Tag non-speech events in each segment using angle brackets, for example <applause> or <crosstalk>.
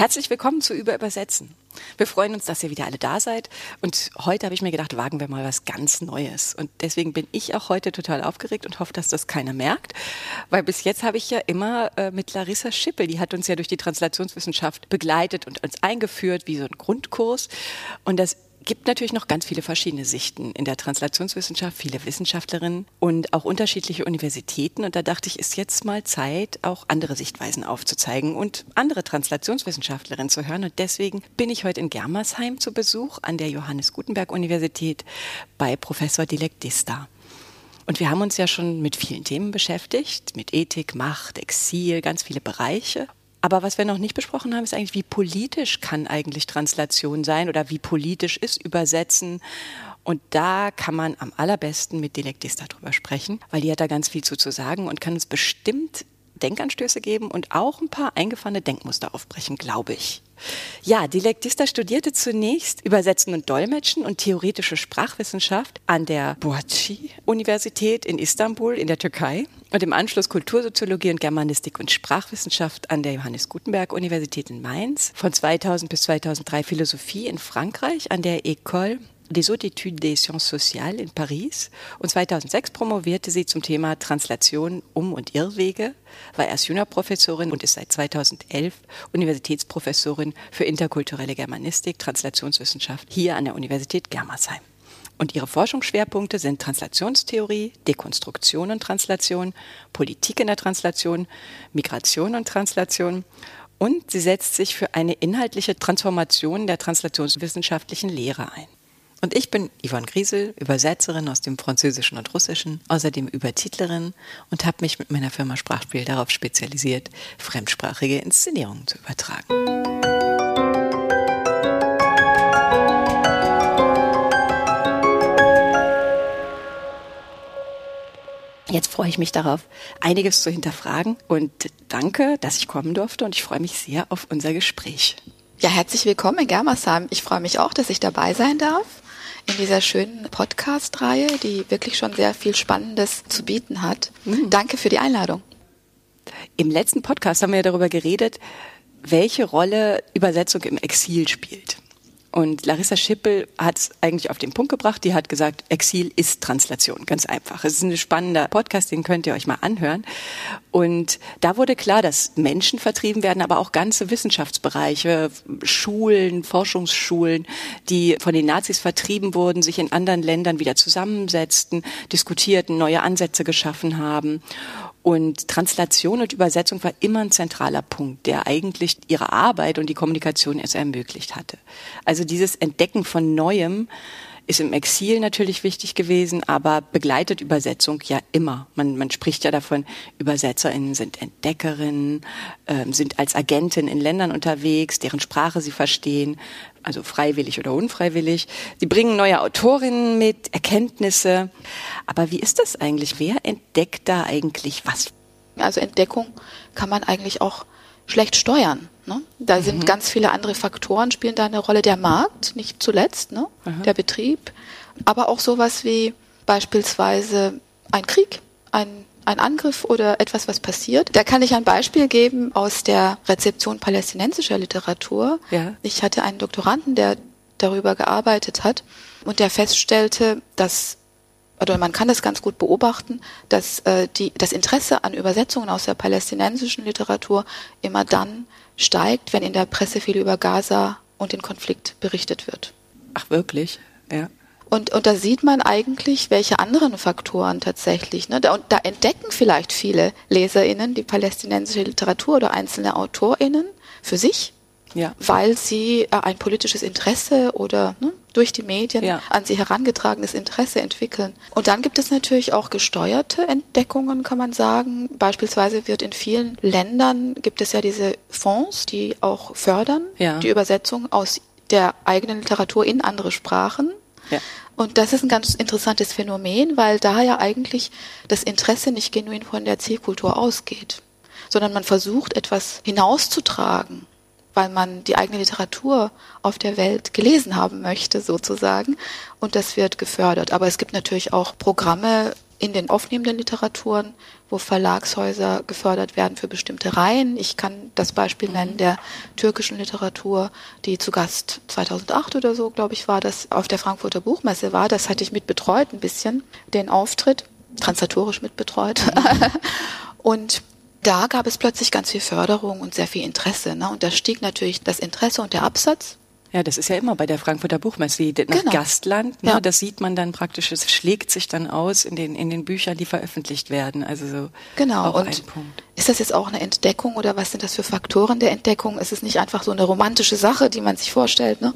Herzlich willkommen zu Über Übersetzen. Wir freuen uns, dass ihr wieder alle da seid. Und heute habe ich mir gedacht, wagen wir mal was ganz Neues. Und deswegen bin ich auch heute total aufgeregt und hoffe, dass das keiner merkt. Weil bis jetzt habe ich ja immer äh, mit Larissa Schippel, die hat uns ja durch die Translationswissenschaft begleitet und uns eingeführt, wie so ein Grundkurs. Und das gibt natürlich noch ganz viele verschiedene Sichten in der Translationswissenschaft, viele Wissenschaftlerinnen und auch unterschiedliche Universitäten. Und da dachte ich, ist jetzt mal Zeit, auch andere Sichtweisen aufzuzeigen und andere Translationswissenschaftlerinnen zu hören. Und deswegen bin ich heute in Germersheim zu Besuch an der Johannes Gutenberg Universität bei Professor Dilek Dista. Und wir haben uns ja schon mit vielen Themen beschäftigt, mit Ethik, Macht, Exil, ganz viele Bereiche. Aber was wir noch nicht besprochen haben, ist eigentlich, wie politisch kann eigentlich Translation sein oder wie politisch ist Übersetzen. Und da kann man am allerbesten mit Dilektista drüber sprechen, weil die hat da ganz viel zu, zu sagen und kann uns bestimmt Denkanstöße geben und auch ein paar eingefahrene Denkmuster aufbrechen, glaube ich. Ja, Dilektista studierte zunächst Übersetzen und Dolmetschen und theoretische Sprachwissenschaft an der Boğaziçi-Universität in Istanbul in der Türkei und im Anschluss Kultursoziologie und Germanistik und Sprachwissenschaft an der Johannes Gutenberg Universität in Mainz. Von 2000 bis 2003 Philosophie in Frankreich an der École des Hautes Études des Sciences Sociales in Paris und 2006 promovierte sie zum Thema Translation um und Irrwege, war erst Juniorprofessorin und ist seit 2011 Universitätsprofessorin für interkulturelle Germanistik, Translationswissenschaft hier an der Universität Germersheim. Und ihre Forschungsschwerpunkte sind Translationstheorie, Dekonstruktion und Translation, Politik in der Translation, Migration und Translation und sie setzt sich für eine inhaltliche Transformation der translationswissenschaftlichen Lehre ein. Und ich bin Yvonne Griesel, Übersetzerin aus dem Französischen und Russischen, außerdem Übertitlerin und habe mich mit meiner Firma Sprachspiel darauf spezialisiert, fremdsprachige Inszenierungen zu übertragen. Jetzt freue ich mich darauf, einiges zu hinterfragen und danke, dass ich kommen durfte und ich freue mich sehr auf unser Gespräch. Ja, herzlich willkommen in Germersheim. Ich freue mich auch, dass ich dabei sein darf in dieser schönen Podcast-Reihe, die wirklich schon sehr viel Spannendes zu bieten hat. Mhm. Danke für die Einladung. Im letzten Podcast haben wir darüber geredet, welche Rolle Übersetzung im Exil spielt. Und Larissa Schippel hat es eigentlich auf den Punkt gebracht. Die hat gesagt, Exil ist Translation, ganz einfach. Es ist ein spannender Podcast, den könnt ihr euch mal anhören. Und da wurde klar, dass Menschen vertrieben werden, aber auch ganze Wissenschaftsbereiche, Schulen, Forschungsschulen, die von den Nazis vertrieben wurden, sich in anderen Ländern wieder zusammensetzten, diskutierten, neue Ansätze geschaffen haben. Und Translation und Übersetzung war immer ein zentraler Punkt, der eigentlich ihre Arbeit und die Kommunikation erst ermöglicht hatte. Also dieses Entdecken von Neuem ist im Exil natürlich wichtig gewesen, aber begleitet Übersetzung ja immer. Man, man spricht ja davon, UbersetzerInnen sind Entdeckerinnen, äh, sind als Agentin in Ländern unterwegs, deren Sprache sie verstehen, also freiwillig oder unfreiwillig. Sie bringen neue Autorinnen mit, Erkenntnisse. Aber wie ist das eigentlich? Wer entdeckt da eigentlich was? Also Entdeckung kann man eigentlich auch schlecht steuern. Ne? Da mhm. sind ganz viele andere Faktoren, spielen da eine Rolle. Der Markt, nicht zuletzt, ne? Mhm. der Betrieb, aber auch sowas wie beispielsweise ein Krieg, ein, ein Angriff oder etwas, was passiert. Da kann ich ein Beispiel geben aus der Rezeption palästinensischer Literatur. Ja. Ich hatte einen Doktoranden, der darüber gearbeitet hat und der feststellte, dass oder man kann das ganz gut beobachten, dass äh, die, das Interesse an Übersetzungen aus der palästinensischen Literatur immer dann steigt, wenn in der Presse viel über Gaza und den Konflikt berichtet wird. Ach wirklich? Ja. Und, und da sieht man eigentlich, welche anderen Faktoren tatsächlich, ne, da, und da entdecken vielleicht viele LeserInnen die palästinensische Literatur oder einzelne AutorInnen für sich ja. weil sie äh, ein politisches Interesse oder ne, durch die Medien ja. an sie herangetragenes Interesse entwickeln. Und dann gibt es natürlich auch gesteuerte Entdeckungen, kann man sagen. Beispielsweise wird in vielen Ländern gibt es ja diese Fonds, die auch fördern ja. die Übersetzung aus der eigenen Literatur in andere Sprachen. Ja. Und das ist ein ganz interessantes Phänomen, weil da ja eigentlich das Interesse nicht genuin von der Zielkultur ausgeht sondern man versucht etwas hinauszutragen, weil man die eigene Literatur auf der Welt gelesen haben möchte, sozusagen. Und das wird gefördert. Aber es gibt natürlich auch Programme in den aufnehmenden Literaturen, wo Verlagshäuser gefördert werden für bestimmte Reihen. Ich kann das Beispiel nennen der türkischen Literatur, die zu Gast 2008 oder so, glaube ich, war das auf der Frankfurter Buchmesse war. Das hatte ich mit betreut ein bisschen, den Auftritt, transatorisch mit betreut. <laughs> und da gab es plötzlich ganz viel Förderung und sehr viel Interesse. Ne? Und da stieg natürlich das Interesse und der Absatz. Ja, das ist ja immer bei der Frankfurter Buchmesse, nach genau. Gastland. Ne, ja. Das sieht man dann praktisch, es schlägt sich dann aus in den, in den Büchern, die veröffentlicht werden. Also so genau. und Ist das jetzt auch eine Entdeckung oder was sind das für Faktoren der Entdeckung? Ist es nicht einfach so eine romantische Sache, die man sich vorstellt? Ne?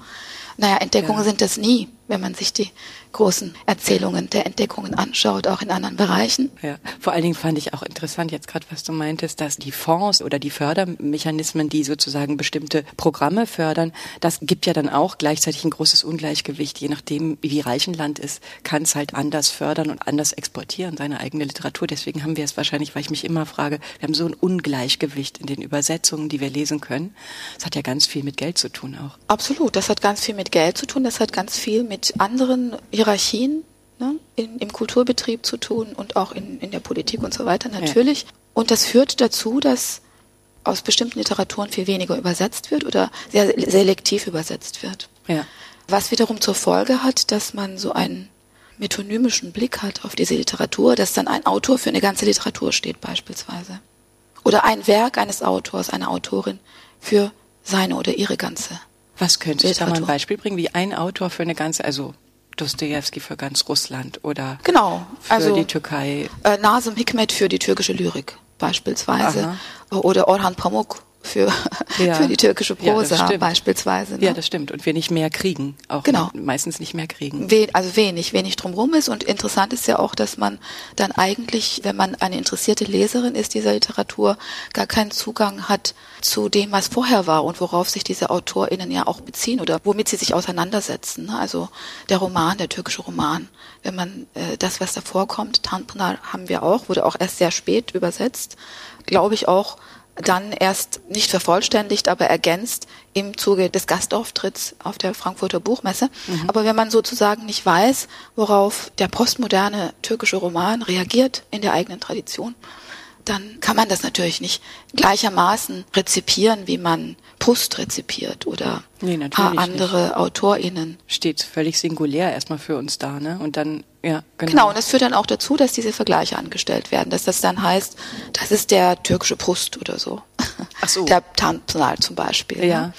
Naja, Entdeckungen ja. sind das nie, wenn man sich die großen Erzählungen der Entdeckungen anschaut, auch in anderen Bereichen. Ja, vor allen Dingen fand ich auch interessant jetzt gerade, was du meintest, dass die Fonds oder die Fördermechanismen, die sozusagen bestimmte Programme fördern, das gibt ja dann auch gleichzeitig ein großes Ungleichgewicht. Je nachdem, wie reich ein Land ist, kann es halt anders fördern und anders exportieren, seine eigene Literatur. Deswegen haben wir es wahrscheinlich, weil ich mich immer frage, wir haben so ein Ungleichgewicht in den Übersetzungen, die wir lesen können. Das hat ja ganz viel mit Geld zu tun auch. Absolut, das hat ganz viel mit Geld zu tun, das hat ganz viel mit anderen Hierarchien ne, in, im Kulturbetrieb zu tun und auch in, in der Politik und so weiter natürlich. Ja. Und das führt dazu, dass aus bestimmten Literaturen viel weniger übersetzt wird oder sehr selektiv übersetzt wird. Ja. Was wiederum zur Folge hat, dass man so einen metonymischen Blick hat auf diese Literatur, dass dann ein Autor für eine ganze Literatur steht beispielsweise. Oder ein Werk eines Autors, einer Autorin für seine oder ihre ganze. Was könnte ich da mal ein Beispiel bringen, wie ein Autor für eine ganze, also Dostoevsky für ganz Russland oder genau, für also, die Türkei. Äh, Nazım Hikmet für die türkische Lyrik beispielsweise Aha. oder Orhan Pamuk für, ja. für die türkische Prosa ja, beispielsweise. Ne? Ja, das stimmt. Und wir nicht mehr kriegen. Auch genau. meistens nicht mehr kriegen. We also wenig, wenig drumherum ist. Und interessant ist ja auch, dass man dann eigentlich, wenn man eine interessierte Leserin ist dieser Literatur, gar keinen Zugang hat zu dem, was vorher war und worauf sich diese AutorInnen ja auch beziehen oder womit sie sich auseinandersetzen. Ne? Also der Roman, der türkische Roman. Wenn man äh, das, was davor kommt, Tanpınar haben wir auch, wurde auch erst sehr spät übersetzt, glaube ich auch, dann erst nicht vervollständigt, aber ergänzt im Zuge des Gastauftritts auf der Frankfurter Buchmesse. Mhm. Aber wenn man sozusagen nicht weiß, worauf der postmoderne türkische Roman reagiert in der eigenen Tradition, dann kann man das natürlich nicht gleichermaßen rezipieren, wie man Pust rezipiert oder nee, andere nicht. AutorInnen. Steht völlig singulär erstmal für uns da, ne? Und dann, ja, genau. Genau, und es führt dann auch dazu, dass diese Vergleiche angestellt werden, dass das dann heißt, das ist der türkische Pust oder so. Ach so. <laughs> Der Tanpınar zum Beispiel. Ja. Ne?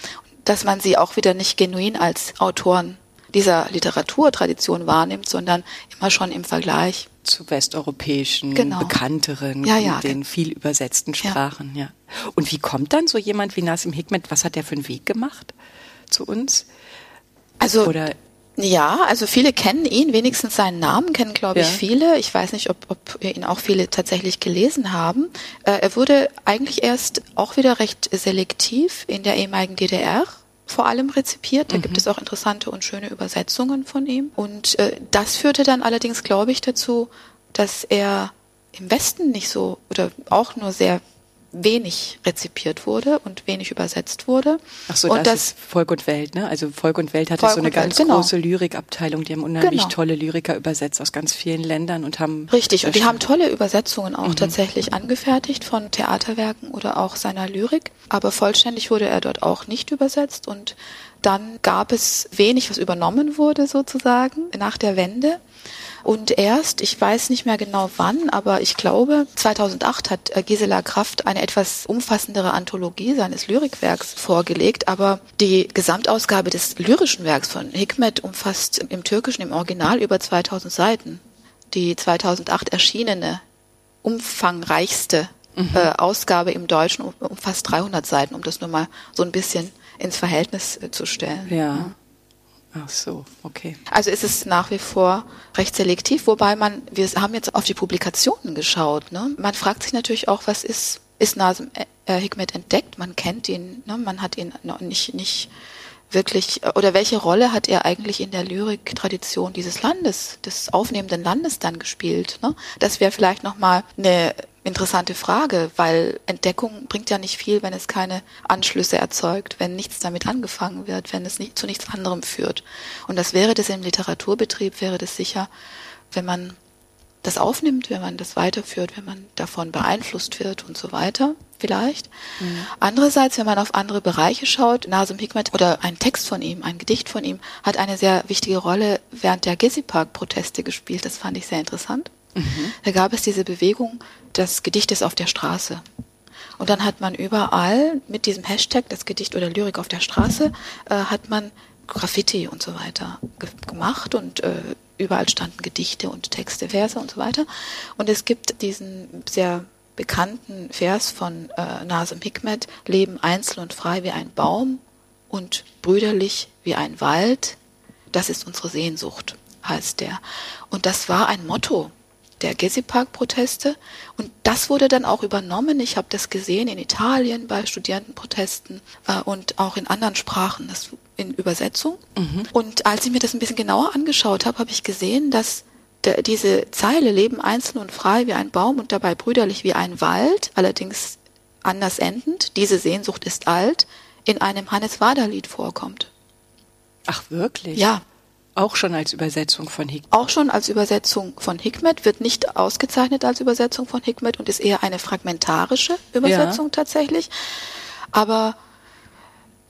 Dass man sie auch wieder nicht genuin als Autoren dieser Literaturtradition wahrnimmt, sondern immer schon im Vergleich zu westeuropäischen, genau. bekannteren, ja, ja. den viel übersetzten Sprachen. Ja. ja. Und wie kommt dann so jemand wie Nasim Hikmet? Was hat der für einen Weg gemacht zu uns? Also Oder ja, also viele kennen ihn, wenigstens seinen Namen kennen, glaube ich, ja. viele. Ich weiß nicht, ob, ob ihn auch viele tatsächlich gelesen haben. Äh, er wurde eigentlich erst auch wieder recht selektiv in der ehemaligen DDR vor allem rezipiert. Da mhm. gibt es auch interessante und schöne Übersetzungen von ihm. Und äh, das führte dann allerdings, glaube ich, dazu, dass er im Westen nicht so oder auch nur sehr wenig rezipiert wurde und wenig übersetzt wurde. Ach so, und das, das ist Volk und Welt, ne? Also Volk und Welt hatte Volk so eine ganz Welt, genau. große Lyrikabteilung, die haben unheimlich genau. tolle Lyriker übersetzt aus ganz vielen Ländern und haben Richtig, und die haben tolle Übersetzungen auch mhm. tatsächlich angefertigt von Theaterwerken oder auch seiner Lyrik, aber vollständig wurde er dort auch nicht übersetzt und dann gab es wenig, was übernommen wurde sozusagen nach der Wende. Und erst, ich weiß nicht mehr genau wann, aber ich glaube, 2008 hat äh, Gisela Kraft eine etwas umfassendere Anthologie seines Lyrikwerks vorgelegt, aber die Gesamtausgabe des lyrischen Werks von Hikmet umfasst im Türkischen im Original über 2000 Seiten. Die 2008 erschienene, umfangreichste mhm. äh, Ausgabe im Deutschen umfasst 300 Seiten, um das nur mal so ein bisschen ins Verhältnis äh, zu stellen. Ja. Ach so, okay. Also ist es nach wie vor recht selektiv, wobei man, wir haben jetzt auf die Publikationen geschaut. Ne? Man fragt sich natürlich auch, was ist, ist Nasim äh, Hikmet entdeckt? Man kennt ihn, ne? man hat ihn noch nicht, nicht wirklich, oder welche Rolle hat er eigentlich in der Lyriktradition dieses Landes, des aufnehmenden Landes dann gespielt? Ne? Das wäre vielleicht nochmal eine interessante Frage, weil Entdeckung bringt ja nicht viel, wenn es keine Anschlüsse erzeugt, wenn nichts damit angefangen wird, wenn es nicht zu nichts anderem führt. Und das wäre das im Literaturbetrieb, wäre das sicher, wenn man das aufnimmt, wenn man das weiterführt, wenn man davon beeinflusst wird und so weiter, vielleicht. Mhm. Andererseits, wenn man auf andere Bereiche schaut, Nasum Hikmet oder ein Text von ihm, ein Gedicht von ihm, hat eine sehr wichtige Rolle während der Gezi Park Proteste gespielt. Das fand ich sehr interessant. Mhm. Da gab es diese Bewegung, das Gedicht ist auf der Straße. Und dann hat man überall mit diesem Hashtag, das Gedicht oder Lyrik auf der Straße, äh, hat man Graffiti und so weiter ge gemacht und äh, überall standen Gedichte und Texte, Verse und so weiter. Und es gibt diesen sehr bekannten Vers von äh, Nasem Hikmet, Leben einzeln und frei wie ein Baum und brüderlich wie ein Wald, das ist unsere Sehnsucht, heißt der. Und das war ein Motto der Gezi-Park-Proteste. Und das wurde dann auch übernommen. Ich habe das gesehen in Italien bei Studierendenprotesten äh, und auch in anderen Sprachen, das in Übersetzung. Mhm. Und als ich mir das ein bisschen genauer angeschaut habe, habe ich gesehen, dass der, diese Zeile Leben einzeln und frei wie ein Baum und dabei brüderlich wie ein Wald, allerdings anders endend, diese Sehnsucht ist alt, in einem Hannes Wader-Lied vorkommt. Ach wirklich? Ja. Auch schon als Übersetzung von Hikmet. Auch schon als Übersetzung von Hikmet, wird nicht ausgezeichnet als Übersetzung von Hikmet und ist eher eine fragmentarische Übersetzung ja. tatsächlich. Aber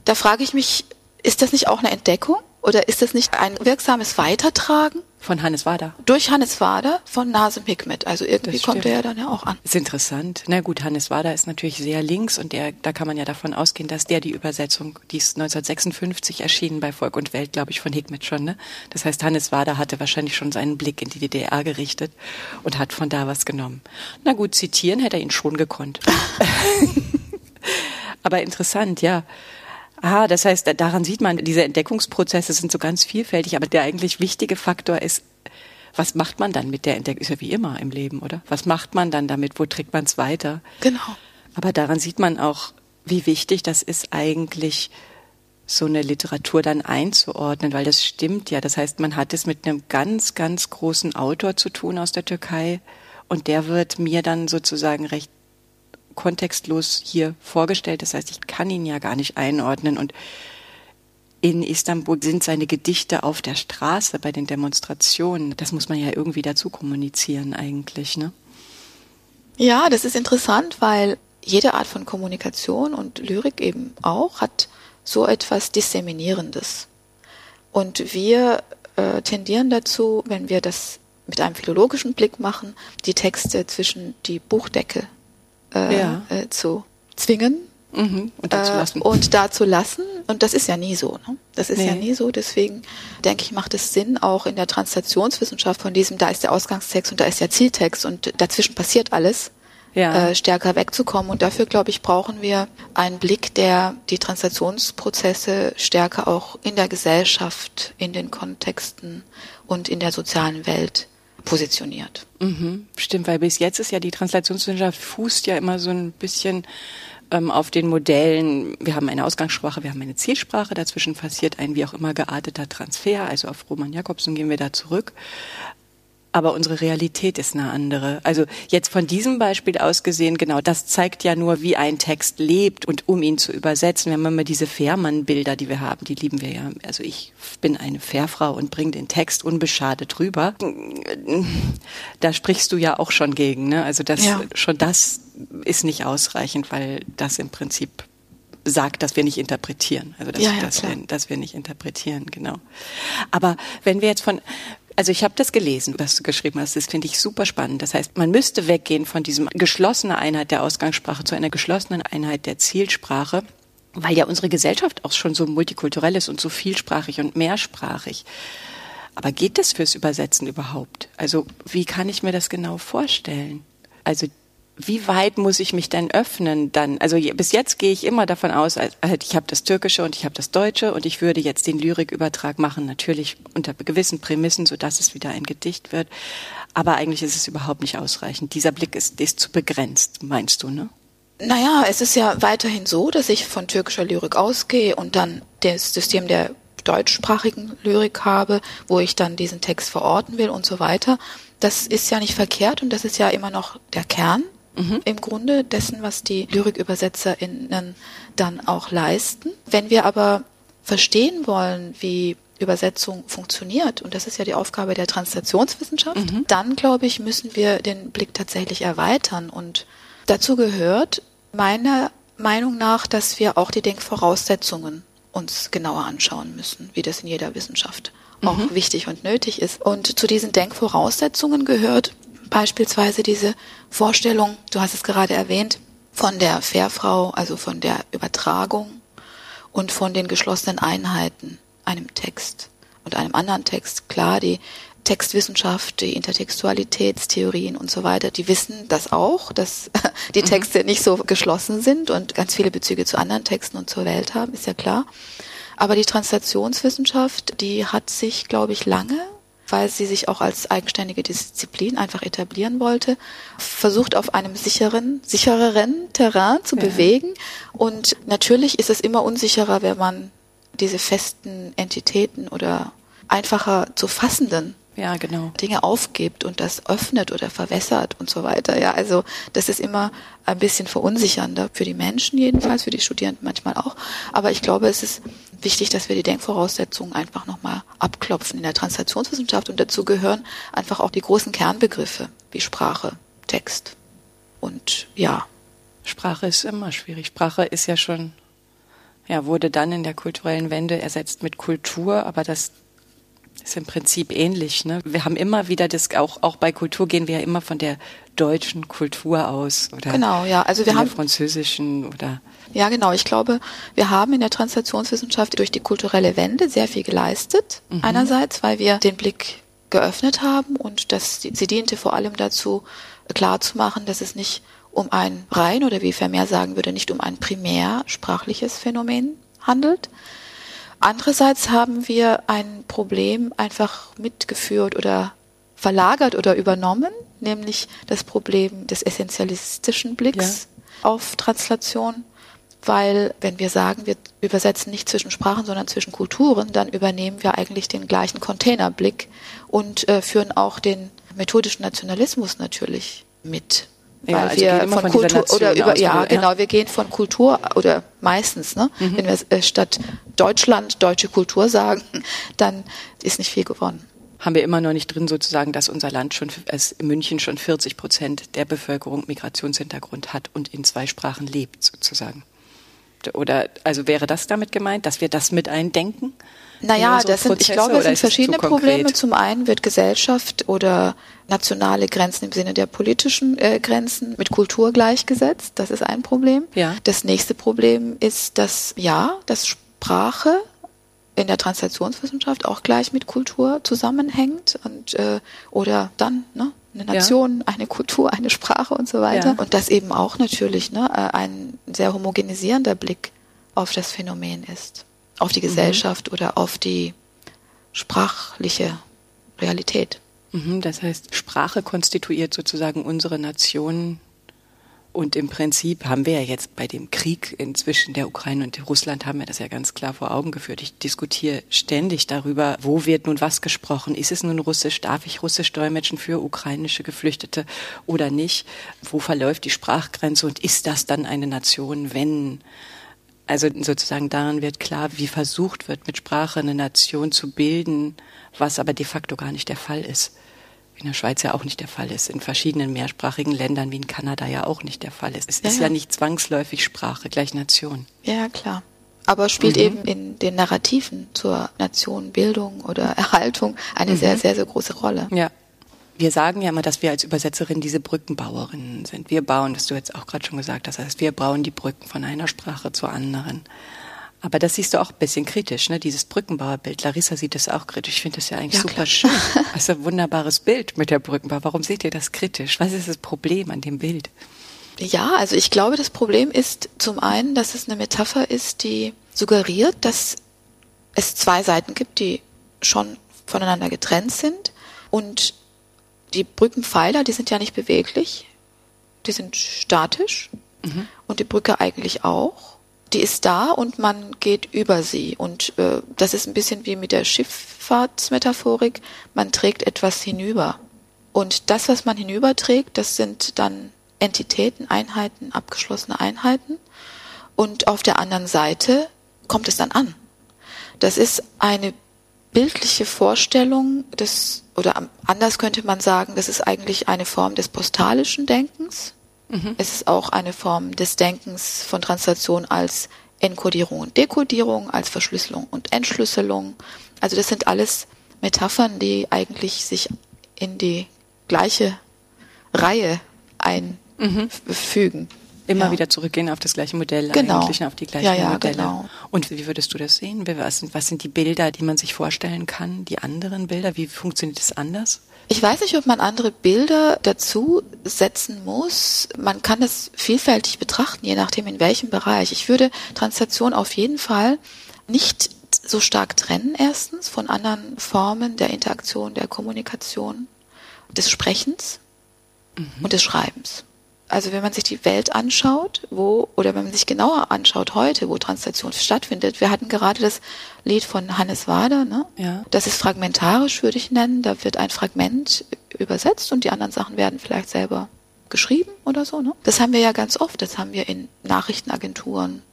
da frage ich mich, ist das nicht auch eine Entdeckung? Oder ist das nicht ein wirksames Weitertragen? Von Hannes Wader. Durch Hannes Wader von Nasem Hikmet. Also irgendwie kommt er ja dann ja auch an. Ist interessant. Na gut, Hannes Wader ist natürlich sehr links und der, da kann man ja davon ausgehen, dass der die Übersetzung, die ist 1956 erschienen bei Volk und Welt, glaube ich, von Hikmet schon. Ne? Das heißt, Hannes Wader hatte wahrscheinlich schon seinen Blick in die DDR gerichtet und hat von da was genommen. Na gut, zitieren hätte er ihn schon gekonnt. <laughs> Aber interessant, ja. Ah, das heißt, daran sieht man, diese Entdeckungsprozesse sind so ganz vielfältig, aber der eigentlich wichtige Faktor ist, was macht man dann mit der Entdeckung? Ist ja wie immer im Leben, oder? Was macht man dann damit? Wo trägt man es weiter? Genau. Aber daran sieht man auch, wie wichtig das ist eigentlich, so eine Literatur dann einzuordnen, weil das stimmt ja. Das heißt, man hat es mit einem ganz, ganz großen Autor zu tun aus der Türkei und der wird mir dann sozusagen recht kontextlos hier vorgestellt. Das heißt, ich kann ihn ja gar nicht einordnen. Und in Istanbul sind seine Gedichte auf der Straße bei den Demonstrationen. Das muss man ja irgendwie dazu kommunizieren eigentlich, ne? Ja, das ist interessant, weil jede Art von Kommunikation und Lyrik eben auch hat so etwas Disseminierendes. Und wir äh, tendieren dazu, wenn wir das mit einem philologischen Blick machen, die Texte zwischen die Buchdecke äh, ja. äh, zu zwingen mhm. und, da zu äh, lassen. und da zu lassen. Und das ist ja nie so. Ne? Das ist nee. ja nie so. Deswegen denke ich, macht es Sinn, auch in der Translationswissenschaft von diesem, da ist der Ausgangstext und da ist der Zieltext und dazwischen passiert alles, ja. äh, stärker wegzukommen. Und dafür, glaube ich, brauchen wir einen Blick, der die Translationsprozesse stärker auch in der Gesellschaft, in den Kontexten und in der sozialen Welt positioniert. Mhm, stimmt, weil bis jetzt ist ja die Translationswissenschaft fußt ja immer so ein bisschen ähm, auf den Modellen. Wir haben eine Ausgangssprache, wir haben eine Zielsprache, dazwischen passiert ein wie auch immer gearteter Transfer, also auf Roman Jakobsen gehen wir da zurück aber unsere Realität ist eine andere. Also jetzt von diesem Beispiel aus gesehen, genau, das zeigt ja nur, wie ein Text lebt und um ihn zu übersetzen, wir haben immer diese Fährmann-Bilder, die wir haben, die lieben wir ja. Also ich bin eine Fährfrau und bringe den Text unbeschadet rüber. Da sprichst du ja auch schon gegen, ne? Also das, ja. schon das ist nicht ausreichend, weil das im Prinzip sagt, dass wir nicht interpretieren. Also dass, ja, ja, dass, wir, dass wir nicht interpretieren, genau. Aber wenn wir jetzt von also ich habe das gelesen, was du geschrieben hast. Das finde ich super spannend. Das heißt, man müsste weggehen von diesem geschlossenen Einheit der Ausgangssprache zu einer geschlossenen Einheit der Zielsprache, weil ja unsere Gesellschaft auch schon so multikulturell ist und so vielsprachig und mehrsprachig. Aber geht das fürs Übersetzen überhaupt? Also wie kann ich mir das genau vorstellen? Also wie weit muss ich mich denn öffnen dann? Also bis jetzt gehe ich immer davon aus, ich habe das Türkische und ich habe das Deutsche und ich würde jetzt den Lyrikübertrag machen, natürlich unter gewissen Prämissen, so dass es wieder ein Gedicht wird. Aber eigentlich ist es überhaupt nicht ausreichend. Dieser Blick ist, ist zu begrenzt, meinst du, ne? Naja, es ist ja weiterhin so, dass ich von türkischer Lyrik ausgehe und dann das System der deutschsprachigen Lyrik habe, wo ich dann diesen Text verorten will und so weiter. Das ist ja nicht verkehrt und das ist ja immer noch der Kern im Grunde dessen, was die LyrikübersetzerInnen dann auch leisten. Wenn wir aber verstehen wollen, wie Übersetzung funktioniert, und das ist ja die Aufgabe der Translationswissenschaft, dann glaube ich, müssen wir den Blick tatsächlich erweitern. Und dazu gehört meiner Meinung nach, dass wir auch die Denkvoraussetzungen uns genauer anschauen müssen, wie das in jeder Wissenschaft auch wichtig und nötig ist. Und zu diesen Denkvoraussetzungen gehört beispielsweise diese Vorstellung, du hast es gerade erwähnt, von der Fährfrau, also von der Übertragung und von den geschlossenen Einheiten einem Text und einem anderen Text. Klar, die Textwissenschaft, die Intertextualitätstheorien und so weiter, die wissen das auch, dass <laughs> die Texte nicht so geschlossen sind und ganz viele Bezüge zu anderen Texten und zur Welt haben, ist ja klar. Aber die Translationswissenschaft, die hat sich, glaube ich, lange, weil sie sich auch als eigenständige Disziplin einfach etablieren wollte, versucht auf einem sicheren, sichereren Terrain zu Ja. bewegen. Und natürlich ist es immer unsicherer, wenn man diese festen Entitäten oder einfacher zu fassenden Ja, genau. Dinge aufgibt und das öffnet oder verwässert und so weiter. Ja, also das ist immer ein bisschen verunsichernder für die Menschen jedenfalls, für die Studierenden manchmal auch. Aber ich glaube, es ist wichtig, dass wir die Denkvoraussetzungen einfach nochmal abklopfen in der Translationswissenschaft und dazu gehören einfach auch die großen Kernbegriffe wie Sprache, Text und ja, Sprache ist immer schwierig. Sprache ist ja schon, ja, wurde dann in der kulturellen Wende ersetzt mit Kultur, aber das ist im Prinzip ähnlich. Ne? Wir haben immer wieder das, auch, auch bei Kultur gehen wir ja immer von der deutschen Kultur aus oder Genau, ja. Also wir von haben- der französischen oder Ja, genau. Ich glaube, wir haben in der Translationswissenschaft durch die kulturelle Wende sehr viel geleistet. Einerseits, weil wir den Blick geöffnet haben und das, sie diente vor allem dazu, klarzumachen, dass es nicht um ein rein oder wie Vermeer sagen würde, nicht um ein primär sprachliches Phänomen handelt. Andererseits haben wir ein Problem einfach mitgeführt oder verlagert oder übernommen, nämlich das Problem des essentialistischen Blicks auf Translation, weil wenn wir sagen, wir übersetzen nicht zwischen Sprachen, sondern zwischen Kulturen, dann übernehmen wir eigentlich den gleichen Containerblick und äh, führen auch den methodischen Nationalismus natürlich mit. Ja, weil also wir von von Kultur oder über aus, ja du- ja. genau wir gehen von Kultur oder meistens ne Mhm. wenn wir äh, statt Deutschland deutsche Kultur sagen <laughs> dann ist nicht viel gewonnen haben wir immer noch nicht drin sozusagen, dass unser Land schon, in München schon 40 Prozent der Bevölkerung Migrationshintergrund hat und in zwei Sprachen lebt sozusagen. Oder also wäre das damit gemeint, dass wir das mit eindenken? Naja, unsere das sind, ich glaube, es sind verschiedene? Probleme. Zum einen wird Gesellschaft oder nationale Grenzen im Sinne der politischen äh, Grenzen mit Kultur gleichgesetzt. Das ist ein Problem. Ja. Das nächste Problem ist, dass, ja, dass Sprache in der Translationswissenschaft auch gleich mit Kultur zusammenhängt und äh, oder dann ne, eine Nation, eine Kultur, eine Sprache und so weiter. Ja. Und das eben auch natürlich ne, ein sehr homogenisierender Blick auf das Phänomen ist, auf die Gesellschaft oder auf die sprachliche Realität. Mhm, das heißt, Sprache konstituiert sozusagen unsere Nation. Und im Prinzip haben wir ja jetzt bei dem Krieg inzwischen der Ukraine und Russland haben wir das ja ganz klar vor Augen geführt. Ich diskutiere ständig darüber, wo wird nun was gesprochen? Ist es nun Russisch? Darf ich Russisch dolmetschen für ukrainische Geflüchtete oder nicht? Wo verläuft die Sprachgrenze und ist das dann eine Nation, wenn also sozusagen daran wird klar, wie versucht wird, mit Sprache eine Nation zu bilden, was aber de facto gar nicht der Fall ist. In der Schweiz ja auch nicht der Fall ist, in verschiedenen mehrsprachigen Ländern wie in Kanada ja auch nicht der Fall ist. Es Ja, ist ja. ja nicht zwangsläufig Sprache gleich Nation. Ja, klar. Aber spielt eben in den Narrativen zur Nation, Bildung oder <laughs> Erhaltung eine sehr, sehr, sehr große Rolle. Ja. Wir sagen ja immer, dass wir als Übersetzerin diese Brückenbauerinnen sind. Wir bauen, was du jetzt auch gerade schon gesagt hast, das heißt, wir bauen die Brücken von einer Sprache zur anderen. Aber das siehst du auch ein bisschen kritisch, ne? Dieses Brückenbauerbild. Larissa sieht das auch kritisch. Ich finde das ja eigentlich Ja, super klar. schön. <laughs> Das ist ein wunderbares Bild mit der Brückenbauer. Warum seht ihr das kritisch? Was ist das Problem an dem Bild? Ja, also ich glaube, das Problem ist zum einen, dass es eine Metapher ist, die suggeriert, dass es zwei Seiten gibt, die schon voneinander getrennt sind. Und die Brückenpfeiler, die sind ja nicht beweglich, die sind statisch und die Brücke eigentlich auch. Die ist da und man geht über sie. Und äh, das ist ein bisschen wie mit der Schifffahrtsmetaphorik. Man trägt etwas hinüber. Und das, was man hinüberträgt, das sind dann Entitäten, Einheiten, abgeschlossene Einheiten. Und auf der anderen Seite kommt es dann an. Das ist eine bildliche Vorstellung des, oder anders könnte man sagen, das ist eigentlich eine Form des postalischen Denkens. Mhm. Es ist auch eine Form des Denkens von Translation als Enkodierung und Dekodierung, als Verschlüsselung und Entschlüsselung. Also das sind alles Metaphern, die eigentlich sich in die gleiche Reihe einfügen. Mhm. Immer ja. wieder zurückgehen auf das gleiche Modell, genau. eigentlich auf die gleichen ja, ja, Modelle. Genau. Und wie würdest du das sehen? Was sind, was sind die Bilder, die man sich vorstellen kann? Die anderen Bilder? Wie funktioniert das anders? Ich weiß nicht, ob man andere Bilder dazu setzen muss. Man kann es vielfältig betrachten, je nachdem in welchem Bereich. Ich würde Translation auf jeden Fall nicht so stark trennen, erstens von anderen Formen der Interaktion, der Kommunikation, des Sprechens mhm. und des Schreibens also wenn man sich die Welt anschaut, wo, oder wenn man sich genauer anschaut heute, wo Translation stattfindet, wir hatten gerade das Lied von Hannes Wader, ne? Ja. Das ist fragmentarisch, würde ich nennen. Da wird ein Fragment übersetzt und die anderen Sachen werden vielleicht selber geschrieben oder so, ne? Das haben wir ja ganz oft. Das haben wir in Nachrichtenagenturen.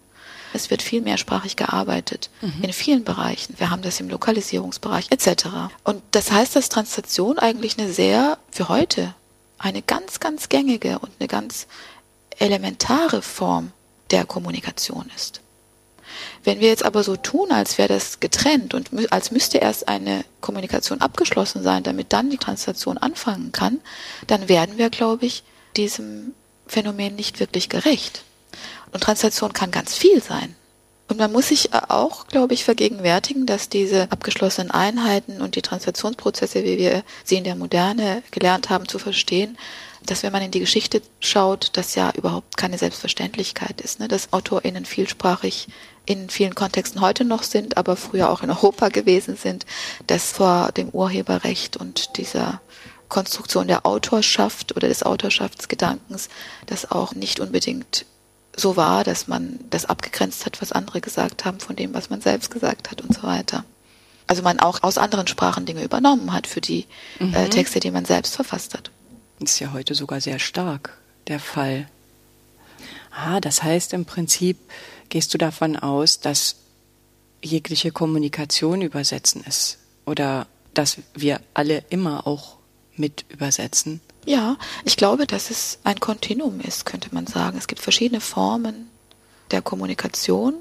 Es wird viel mehrsprachig gearbeitet mhm. in vielen Bereichen. Wir haben das im Lokalisierungsbereich etc. Und das heißt, dass Translation eigentlich eine sehr für heute eine ganz, ganz gängige und eine ganz elementare Form der Kommunikation ist. Wenn wir jetzt aber so tun, als wäre das getrennt und als müsste erst eine Kommunikation abgeschlossen sein, damit dann die Translation anfangen kann, dann werden wir, glaube ich, diesem Phänomen nicht wirklich gerecht. Und Translation kann ganz viel sein. Und man muss sich auch, glaube ich, vergegenwärtigen, dass diese abgeschlossenen Einheiten und die Translationsprozesse, wie wir sie in der Moderne gelernt haben zu verstehen, dass wenn man in die Geschichte schaut, das ja überhaupt keine Selbstverständlichkeit ist, ne? dass AutorInnen vielsprachig in vielen Kontexten heute noch sind, aber früher auch in Europa gewesen sind, dass vor dem Urheberrecht und dieser Konstruktion der Autorschaft oder des Autorschaftsgedankens das auch nicht unbedingt so war, dass man das abgegrenzt hat, was andere gesagt haben, von dem, was man selbst gesagt hat und so weiter. Also man auch aus anderen Sprachen Dinge übernommen hat für die äh, mhm. äh, Texte, die man selbst verfasst hat. Das ist ja heute sogar sehr stark der Fall. Ah, das heißt im Prinzip gehst du davon aus, dass jegliche Kommunikation übersetzen ist oder dass wir alle immer auch mit übersetzen. Ja, ich glaube, dass es ein Kontinuum ist, könnte man sagen. Es gibt verschiedene Formen der Kommunikation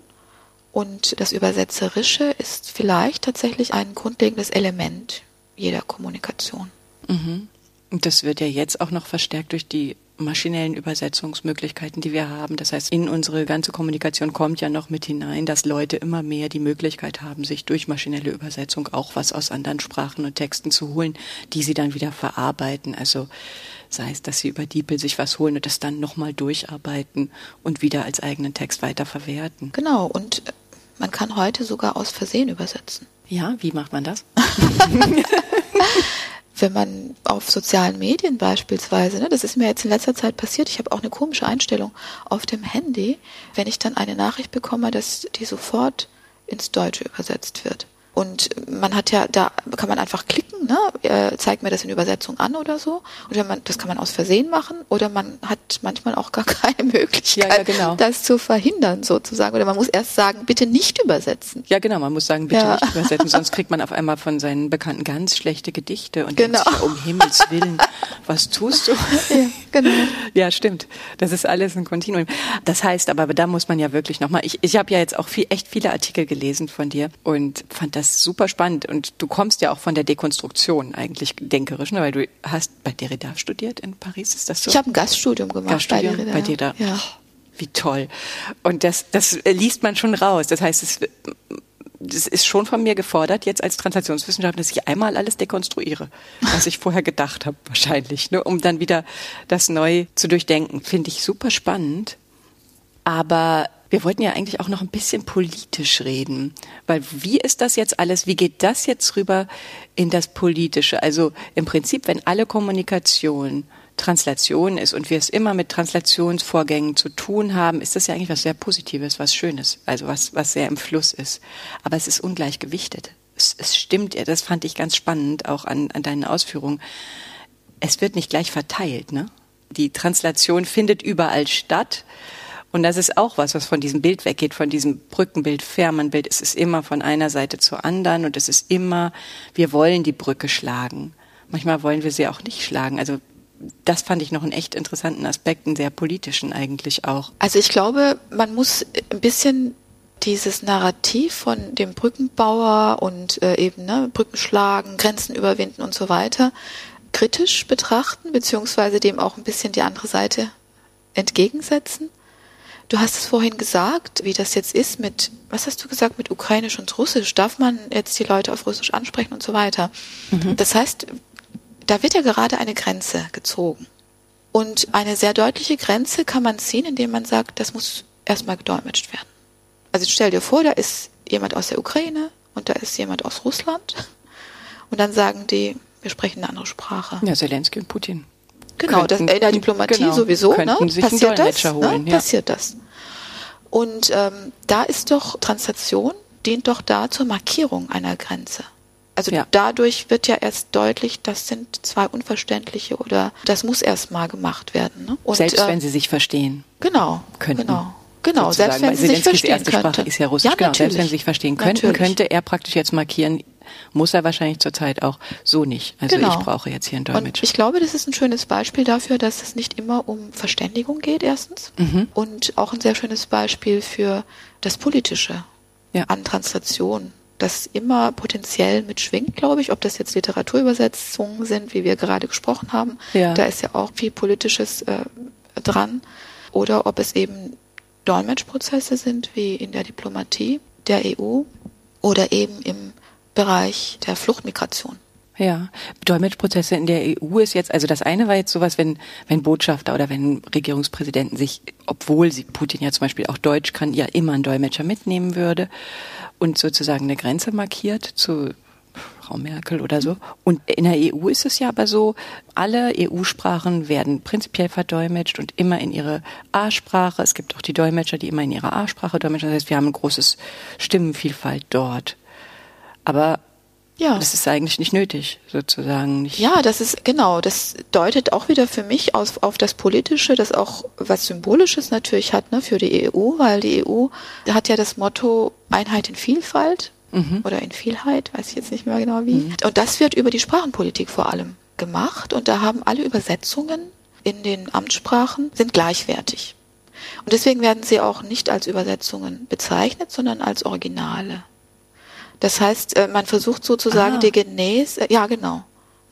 und das Übersetzerische ist vielleicht tatsächlich ein grundlegendes Element jeder Kommunikation. Mhm. Und das wird ja jetzt auch noch verstärkt durch die maschinellen Übersetzungsmöglichkeiten, die wir haben. Das heißt, in unsere ganze Kommunikation kommt ja noch mit hinein, dass Leute immer mehr die Möglichkeit haben, sich durch maschinelle Übersetzung auch was aus anderen Sprachen und Texten zu holen, die sie dann wieder verarbeiten. Also sei es, dass sie über DeepL sich was holen und das dann nochmal durcharbeiten und wieder als eigenen Text weiterverwerten. Genau, und man kann heute sogar aus Versehen übersetzen. Ja, wie macht man das? <laughs> wenn man auf sozialen Medien beispielsweise, ne, das ist mir jetzt in letzter Zeit passiert, ich habe auch eine komische Einstellung auf dem Handy, wenn ich dann eine Nachricht bekomme, dass die sofort ins Deutsche übersetzt wird. Und man hat ja, da kann man einfach klicken, ne? Äh, zeigt mir das in Übersetzung an oder so. Oder man, das kann man aus Versehen machen oder man hat manchmal auch gar <laughs> keine Möglichkeit, ja, ja, genau. das zu verhindern sozusagen. Oder man muss erst sagen, bitte nicht übersetzen. Ja, genau, man muss sagen, bitte ja. nicht übersetzen, sonst kriegt man auf einmal von seinen Bekannten ganz schlechte Gedichte und genau. denkt sich, um Himmels Willen, was tust du? Ja, genau. <laughs> Ja, stimmt. Das ist alles ein Kontinuum. Das heißt aber, da muss man ja wirklich nochmal, ich, ich habe ja jetzt auch viel, echt viele Artikel gelesen von dir und fand das super spannend. Und du kommst ja auch von der Dekonstruktion eigentlich denkerisch, ne? weil du hast bei Derrida studiert in Paris, ist das so? Ich habe ein Gaststudium gemacht Gaststudium bei Derrida. Bei Derrida. Ja. wie toll. Und das, das liest man schon raus. Das heißt, es, das ist schon von mir gefordert, jetzt als Translationswissenschaftler, dass ich einmal alles dekonstruiere, was ich vorher gedacht habe, wahrscheinlich, ne, um dann wieder das neu zu durchdenken. Finde ich super spannend. Aber wir wollten ja eigentlich auch noch ein bisschen politisch reden, weil wie ist das jetzt alles, wie geht das jetzt rüber in das Politische? Also im Prinzip, wenn alle Kommunikation Translation ist und wir es immer mit Translationsvorgängen zu tun haben, ist das ja eigentlich was sehr Positives, was Schönes, also was, was sehr im Fluss ist. Aber es ist ungleich gewichtet. Es, es stimmt, das fand ich ganz spannend auch an, an deinen Ausführungen. Es wird nicht gleich verteilt, ne? Die Translation findet überall statt. Und das ist auch was, was von diesem Bild weggeht, von diesem Brückenbild, Fährmannbild. Es ist immer von einer Seite zur anderen und es ist immer, wir wollen die Brücke schlagen. Manchmal wollen wir sie auch nicht schlagen. Also das fand ich noch einen echt interessanten Aspekt, einen sehr politischen eigentlich auch. Also ich glaube, man muss ein bisschen dieses Narrativ von dem Brückenbauer und äh, eben ne, Brücken schlagen, Grenzen überwinden und so weiter kritisch betrachten, beziehungsweise dem auch ein bisschen die andere Seite entgegensetzen. Du hast es vorhin gesagt, wie das jetzt ist mit, was hast du gesagt, mit Ukrainisch und Russisch? Darf man jetzt die Leute auf Russisch ansprechen und so weiter? Mhm. Das heißt, da wird ja gerade eine Grenze gezogen. Und eine sehr deutliche Grenze kann man ziehen, indem man sagt, das muss erstmal gedolmetscht werden. Also stell dir vor, da ist jemand aus der Ukraine und da ist jemand aus Russland. Und dann sagen die, wir sprechen eine andere Sprache. Ja, Zelensky und Putin. Genau, könnten, das in der Diplomatie genau, sowieso, ne? Passiert das, ne? holen, ne? ja. Passiert das. Und ähm, da ist doch Translation dient doch da zur Markierung einer Grenze. Also ja. dadurch wird ja erst deutlich, das sind zwei unverständliche oder das muss erst mal gemacht werden. Ne? Und, Selbst äh, wenn sie sich verstehen. Genau. Könnten. Genau. Genau, selbst wenn sie sich verstehen erste könnte. Sprache ist ja Russisch. Ja, genau, selbst wenn sie sich verstehen könnten, natürlich. könnte er praktisch jetzt markieren, muss er wahrscheinlich zurzeit auch so nicht. Also genau. ich brauche jetzt hier einen Dolmetscher. Und ich glaube, das ist ein schönes Beispiel dafür, dass es nicht immer um Verständigung geht, erstens. Mhm. Und auch ein sehr schönes Beispiel für das Politische ja. an Translation das immer potenziell mitschwingt, glaube ich, ob das jetzt Literaturübersetzungen sind, wie wir gerade gesprochen haben. Ja. Da ist ja auch viel Politisches äh, dran. Oder ob es eben Dolmetschprozesse sind, wie in der Diplomatie der EU oder eben im Bereich der Fluchtmigration. Ja, Dolmetschprozesse in der EU ist jetzt, also das eine war jetzt sowas, wenn, wenn Botschafter oder wenn Regierungspräsidenten sich, obwohl sie Putin ja zum Beispiel auch Deutsch kann, ja immer einen Dolmetscher mitnehmen würde und sozusagen eine Grenze markiert zu Frau Merkel oder so. Und in der EU ist es ja aber so, alle EU-Sprachen werden prinzipiell verdolmetscht und immer in ihre A-Sprache. Es gibt auch die Dolmetscher, die immer in ihrer A-Sprache dolmetschen. Das heißt, wir haben ein großes Stimmenvielfalt dort. Aber ja. Das ist eigentlich nicht nötig, sozusagen. Nicht ja, das ist genau. Das deutet auch wieder für mich aus, auf das Politische, das auch was Symbolisches natürlich hat, ne, für die EU, weil die EU hat ja das Motto Einheit in Vielfalt mhm. oder in Vielheit, weiß ich jetzt nicht mehr genau wie. Mhm. Und das wird über die Sprachenpolitik vor allem gemacht und da haben alle Übersetzungen in den Amtssprachen sind gleichwertig. Und deswegen werden sie auch nicht als Übersetzungen bezeichnet, sondern als Originale. Das heißt, äh, man versucht sozusagen ah. die Genese, ja genau.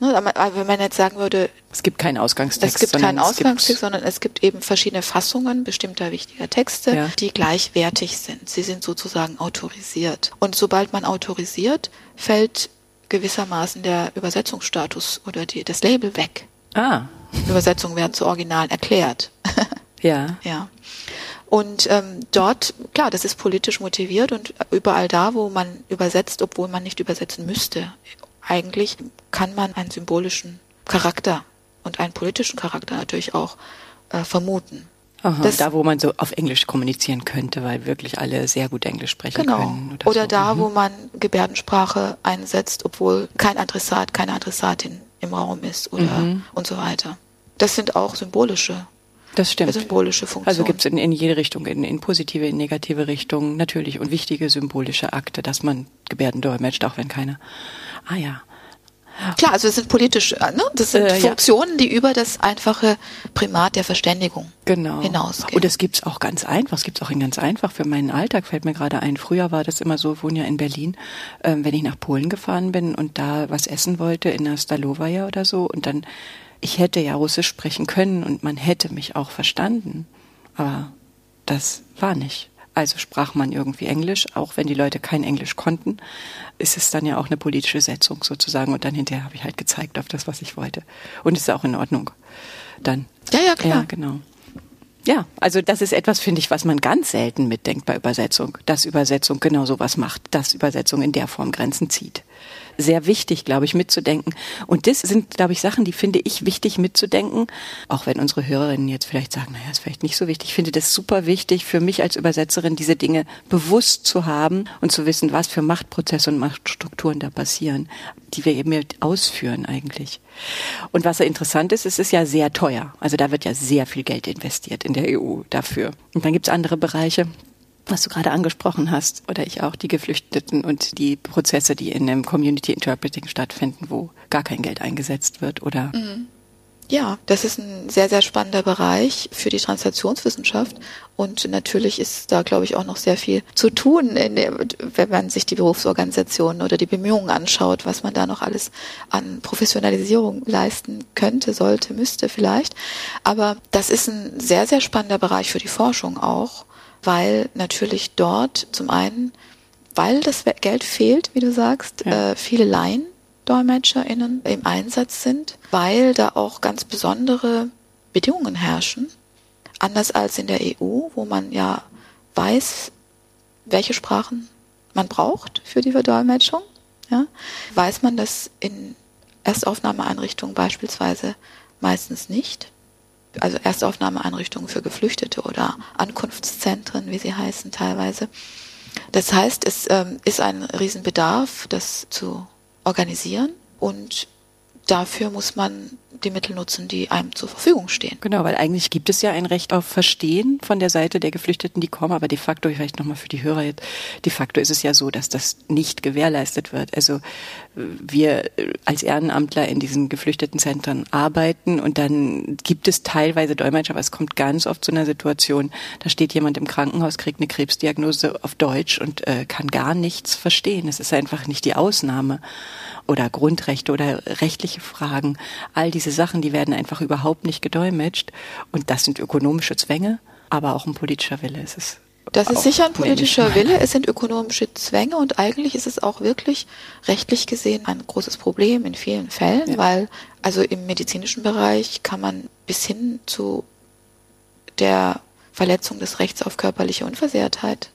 Ne, wenn man jetzt sagen würde, es gibt keinen Ausgangstext. Es gibt keinen Ausgangstext, sondern es gibt eben verschiedene Fassungen bestimmter wichtiger Texte, ja. die gleichwertig sind. Sie sind sozusagen autorisiert. Und sobald man autorisiert, fällt gewissermaßen der Übersetzungsstatus oder die, das Label weg. Ah. Übersetzungen werden zu Originalen erklärt. <laughs> Ja. Ja. Und ähm, dort, klar, das ist politisch motiviert und überall da, wo man übersetzt, obwohl man nicht übersetzen müsste, eigentlich kann man einen symbolischen Charakter und einen politischen Charakter natürlich auch äh, vermuten. Aha, das, da, wo man so auf Englisch kommunizieren könnte, weil wirklich alle sehr gut Englisch sprechen genau. können. Oder, oder so. da, mhm. wo man Gebärdensprache einsetzt, obwohl kein Adressat, keine Adressatin im Raum ist oder mhm. und so weiter. Das sind auch symbolische das stimmt. Symbolische Funktion. Also gibt es in, in jede Richtung, in, in positive, in negative Richtung natürlich und wichtige symbolische Akte, dass man Gebärden dolmetscht, auch wenn keiner. Ah ja. Klar, also es sind politische, ne? das sind äh, Funktionen, ja. die über das einfache Primat der Verständigung genau. hinausgehen. Und das gibt's auch ganz einfach, das gibt's auch in ganz einfach. Für meinen Alltag fällt mir gerade ein, früher war das immer so, ich wohne ja in Berlin, ähm, wenn ich nach Polen gefahren bin und da was essen wollte, in der Stalowaja oder so, und dann ich hätte ja Russisch sprechen können und man hätte mich auch verstanden. Aber das war nicht. Also sprach man irgendwie Englisch, auch wenn die Leute kein Englisch konnten, ist es dann ja auch eine politische Setzung sozusagen. Und dann hinterher habe ich halt gezeigt auf das, was ich wollte. Und es ist auch in Ordnung. Dann. Ja, ja, klar. Ja, genau. Ja, also das ist etwas, finde ich, was man ganz selten mitdenkt bei Übersetzung, dass Übersetzung genau so was macht, dass Übersetzung in der Form Grenzen zieht. Sehr wichtig, glaube ich, mitzudenken. Und das sind, glaube ich, Sachen, die finde ich wichtig mitzudenken. Auch wenn unsere Hörerinnen jetzt vielleicht sagen, naja, ist vielleicht nicht so wichtig. Ich finde das super wichtig für mich als Übersetzerin, diese Dinge bewusst zu haben und zu wissen, was für Machtprozesse und Machtstrukturen da passieren, die wir eben ausführen eigentlich. Und was ja interessant ist, es ist ja sehr teuer. Also da wird ja sehr viel Geld investiert in der EU dafür. Und dann gibt es andere Bereiche, was du gerade angesprochen hast, oder ich auch, die Geflüchteten und die Prozesse, die in dem Community Interpreting stattfinden, wo gar kein Geld eingesetzt wird, oder? Mhm. Ja, das ist ein sehr, sehr spannender Bereich für die Translationswissenschaft. Und natürlich ist da, glaube ich, auch noch sehr viel zu tun, der, wenn man sich die Berufsorganisationen oder die Bemühungen anschaut, was man da noch alles an Professionalisierung leisten könnte, sollte, müsste vielleicht. Aber das ist ein sehr, sehr spannender Bereich für die Forschung auch weil natürlich dort zum einen, weil das Geld fehlt, wie du sagst, ja. äh, viele LaiendolmetscherInnen im Einsatz sind, weil da auch ganz besondere Bedingungen herrschen, anders als in der EU, wo man ja weiß, welche Sprachen man braucht für die Verdolmetschung, ja, weiß man das in Erstaufnahmeeinrichtungen beispielsweise meistens nicht also Erstaufnahmeeinrichtungen für Geflüchtete oder Ankunftszentren, wie sie heißen teilweise. Das heißt, es ähm, ist ein Riesenbedarf, das zu organisieren und dafür muss man die Mittel nutzen, die einem zur Verfügung stehen. Genau, weil eigentlich gibt es ja ein Recht auf Verstehen von der Seite der Geflüchteten, die kommen, aber de facto, vielleicht nochmal für die Hörer jetzt, de facto ist es ja so, dass das nicht gewährleistet wird. Also wir als Ehrenamtler in diesen Geflüchtetenzentren arbeiten und dann gibt es teilweise Dolmetscher, aber es kommt ganz oft zu einer Situation, da steht jemand im Krankenhaus, kriegt eine Krebsdiagnose auf Deutsch und äh, kann gar nichts verstehen. Es ist einfach nicht die Ausnahme oder Grundrechte oder rechtliche Fragen. All diese Sachen, die werden einfach überhaupt nicht gedolmetscht. Und das sind ökonomische Zwänge, aber auch ein politischer Wille. Es ist das ist sicher ein politischer Wille, es sind ökonomische Zwänge und eigentlich ist es auch wirklich rechtlich gesehen ein großes Problem in vielen Fällen, ja. weil also im medizinischen Bereich kann man bis hin zu der Verletzung des Rechts auf körperliche Unversehrtheit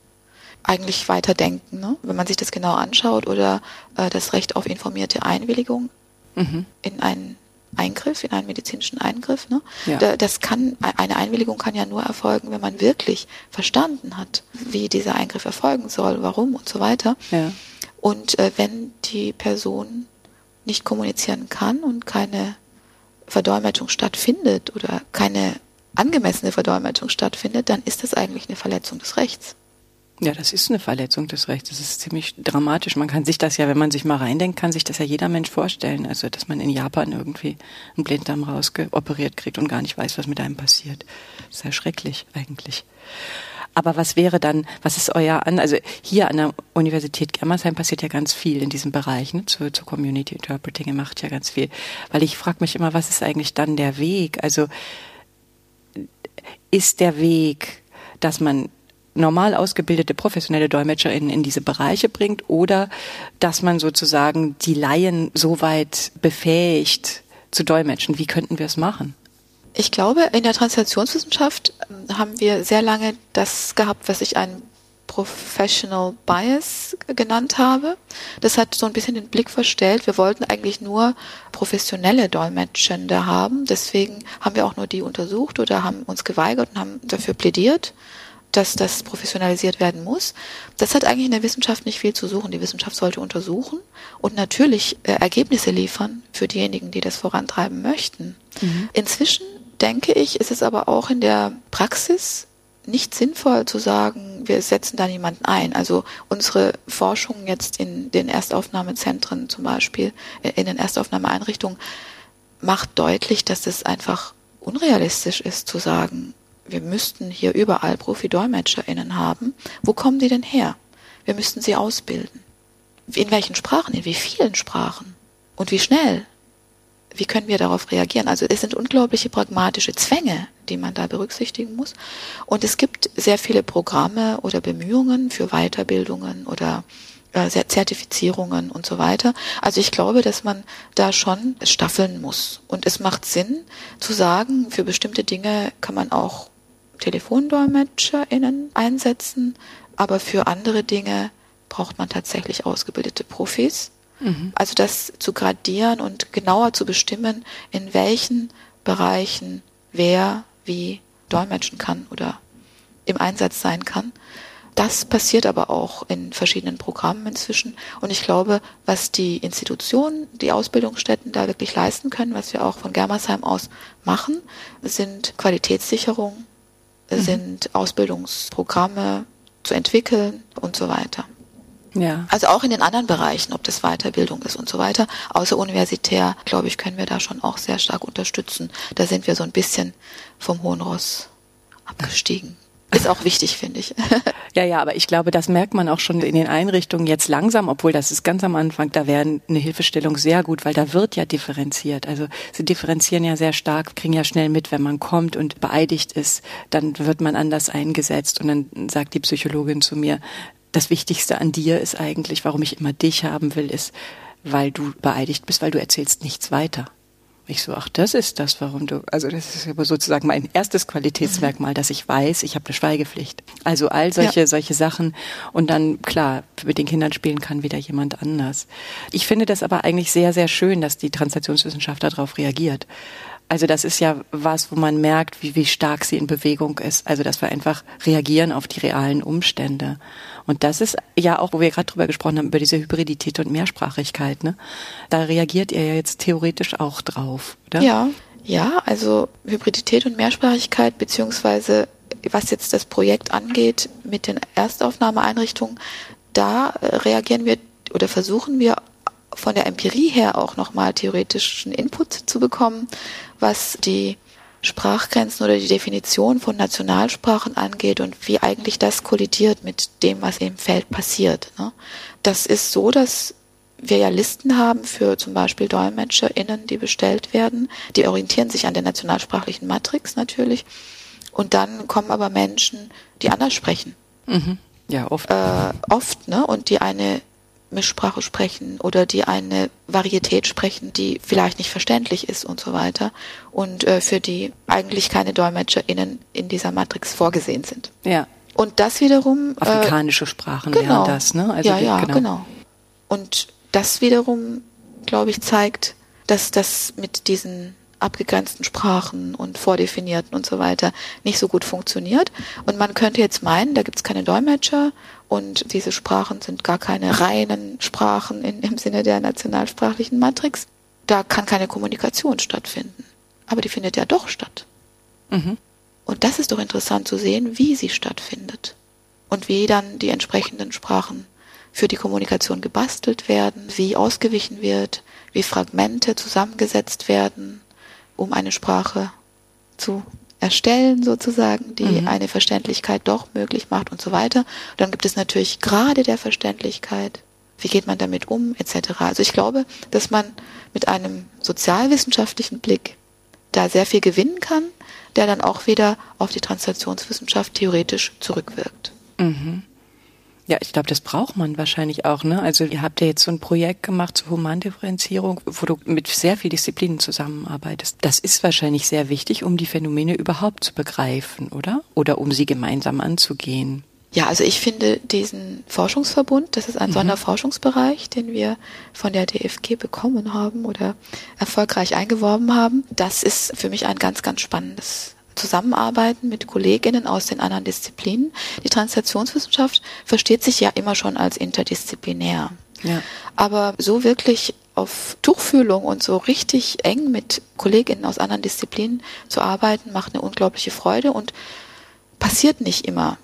eigentlich weiterdenken, ne? wenn man sich das genau anschaut oder äh, das Recht auf informierte Einwilligung mhm. in einen Eingriff, in einen medizinischen Eingriff. Ne? Ja. Da, das kann, eine Einwilligung kann ja nur erfolgen, wenn man wirklich verstanden hat, wie dieser Eingriff erfolgen soll, warum und so weiter. Ja. Und äh, wenn die Person nicht kommunizieren kann und keine Verdolmetschung stattfindet oder keine angemessene Verdolmetschung stattfindet, dann ist das eigentlich eine Verletzung des Rechts. Ja, das ist eine Verletzung des Rechts. Das ist ziemlich dramatisch. Man kann sich das ja, wenn man sich mal reindenkt, kann sich das ja jeder Mensch vorstellen. Also, dass man in Japan irgendwie einen Blinddarm rausgeoperiert kriegt und gar nicht weiß, was mit einem passiert. Das ist ja schrecklich eigentlich. Aber was wäre dann, was ist euer an, also hier an der Universität Germersheim passiert ja ganz viel in diesem Bereich, ne, zu, zu Community Interpreting, ihr macht ja ganz viel. Weil ich frage mich immer, was ist eigentlich dann der Weg? Also, ist der Weg, dass man normal ausgebildete professionelle DolmetscherInnen in diese Bereiche bringt oder dass man sozusagen die Laien so weit befähigt zu dolmetschen. Wie könnten wir es machen? Ich glaube, in der Translationswissenschaft ähm, haben wir sehr lange das gehabt, was ich ein Professional Bias genannt habe. Das hat so ein bisschen den Blick verstellt. Wir wollten eigentlich nur professionelle Dolmetschende haben. Deswegen haben wir auch nur die untersucht oder haben uns geweigert und haben dafür plädiert dass das professionalisiert werden muss. Das hat eigentlich in der Wissenschaft nicht viel zu suchen. Die Wissenschaft sollte untersuchen und natürlich äh, Ergebnisse liefern für diejenigen, die das vorantreiben möchten. Mhm. Inzwischen denke ich, ist es aber auch in der Praxis nicht sinnvoll zu sagen, wir setzen da niemanden ein. Also unsere Forschung jetzt in den Erstaufnahmezentren zum Beispiel, äh, in den Erstaufnahmeeinrichtungen, macht deutlich, dass es einfach unrealistisch ist zu sagen, wir müssten hier überall Profi-DolmetscherInnen haben. Wo kommen die denn her? Wir müssten sie ausbilden. In welchen Sprachen? In wie vielen Sprachen? Und wie schnell? Wie können wir darauf reagieren? Also es sind unglaubliche pragmatische Zwänge, die man da berücksichtigen muss. Und es gibt sehr viele Programme oder Bemühungen für Weiterbildungen oder äh, Zertifizierungen und so weiter. Also ich glaube, dass man da schon staffeln muss. Und es macht Sinn zu sagen, für bestimmte Dinge kann man auch TelefondolmetscherInnen einsetzen, aber für andere Dinge braucht man tatsächlich ausgebildete Profis. Also das zu gradieren und genauer zu bestimmen, in welchen Bereichen wer wie dolmetschen kann oder im Einsatz sein kann. Das passiert aber auch in verschiedenen Programmen inzwischen. Und ich glaube, was die Institutionen, die Ausbildungsstätten da wirklich leisten können, was wir auch von Germersheim aus machen, sind Qualitätssicherung, sind Ausbildungsprogramme zu entwickeln und so weiter. Ja. Also auch in den anderen Bereichen, ob das Weiterbildung ist und so weiter. Außer universitär, glaube ich, können wir da schon auch sehr stark unterstützen. Da sind wir so ein bisschen vom Hohen Ross abgestiegen. Ist auch wichtig, finde ich. <laughs> Ja, ja, aber ich glaube, das merkt man auch schon in den Einrichtungen jetzt langsam, obwohl das ist ganz am Anfang, da wäre eine Hilfestellung sehr gut, weil da wird ja differenziert. Also sie differenzieren ja sehr stark, kriegen ja schnell mit, wenn man kommt und beeidigt ist, dann wird man anders eingesetzt und dann sagt die Psychologin zu mir, das Wichtigste an dir ist eigentlich, warum ich immer dich haben will, ist, weil du beeidigt bist, weil du erzählst nichts weiter. Ich so, ach, das ist das, warum du, also das ist aber sozusagen mein erstes Qualitätsmerkmal, dass ich weiß, ich habe eine Schweigepflicht. Also all solche, Ja. solche Sachen und dann, klar, mit den Kindern spielen kann wieder jemand anders. Ich finde das aber eigentlich sehr, sehr schön, dass die Translationswissenschaft darauf reagiert. Also das ist ja was, wo man merkt, wie, wie stark sie in Bewegung ist. Also dass wir einfach reagieren auf die realen Umstände. Und das ist ja auch, wo wir gerade drüber gesprochen haben, über diese Hybridität und Mehrsprachigkeit. Ne? Da reagiert ihr ja jetzt theoretisch auch drauf, oder? Ja, ja, also Hybridität und Mehrsprachigkeit, beziehungsweise was jetzt das Projekt angeht mit den Erstaufnahmeeinrichtungen, da äh, reagieren wir oder versuchen wir von der Empirie her auch nochmal theoretischen Input zu bekommen, was die Sprachgrenzen oder die Definition von Nationalsprachen angeht und wie eigentlich das kollidiert mit dem, was im Feld passiert. Ne? Das ist so, dass wir ja Listen haben für zum Beispiel DolmetscherInnen, die bestellt werden. Die orientieren sich an der nationalsprachlichen Matrix natürlich. Und dann kommen aber Menschen, die anders sprechen. Mhm. Ja, oft. Äh, oft, ne? Und die eine Mischsprache sprechen oder die eine Varietät sprechen, die vielleicht nicht verständlich ist und so weiter. Und äh, für die eigentlich keine DolmetscherInnen in dieser Matrix vorgesehen sind. ja. Und das wiederum. äh, Afrikanische Sprachen genau. wären das, ne? ja, die- ja, genau. Und das wiederum, glaube ich, zeigt, dass das mit diesen abgegrenzten Sprachen und vordefinierten und so weiter nicht so gut funktioniert. Und man könnte jetzt meinen, da gibt es keine Dolmetscher und diese Sprachen sind gar keine reinen Sprachen in, im Sinne der nationalsprachlichen Matrix. Da kann keine Kommunikation stattfinden. Aber die findet ja doch statt. Mhm. Und das ist doch interessant zu sehen, wie sie stattfindet. Und wie dann die entsprechenden Sprachen für die Kommunikation gebastelt werden, wie ausgewichen wird, wie Fragmente zusammengesetzt werden, um eine Sprache zu erstellen sozusagen, die Mhm. eine Verständlichkeit doch möglich macht und so weiter. Dann gibt es natürlich gerade der Verständlichkeit, wie geht man damit um, etc. Also ich glaube, dass man mit einem sozialwissenschaftlichen Blick da sehr viel gewinnen kann, der dann auch wieder auf die Translationswissenschaft theoretisch zurückwirkt. Ja, ich glaube, das braucht man wahrscheinlich auch. Ne? Also ihr habt ja jetzt so ein Projekt gemacht zur Humandifferenzierung, wo du mit sehr vielen Disziplinen zusammenarbeitest. Das ist wahrscheinlich sehr wichtig, um die Phänomene überhaupt zu begreifen, oder? Oder um sie gemeinsam anzugehen. Ja, also ich finde diesen Forschungsverbund, das ist ein Sonderforschungsbereich, den wir von der DFG bekommen haben oder erfolgreich eingeworben haben. Das ist für mich ein ganz, ganz spannendes Zusammenarbeiten mit Kolleginnen aus den anderen Disziplinen. Die Translationswissenschaft versteht sich ja immer schon als interdisziplinär. Ja. Aber so wirklich auf Tuchfühlung und so richtig eng mit Kolleginnen aus anderen Disziplinen zu arbeiten, macht eine unglaubliche Freude und passiert nicht immer.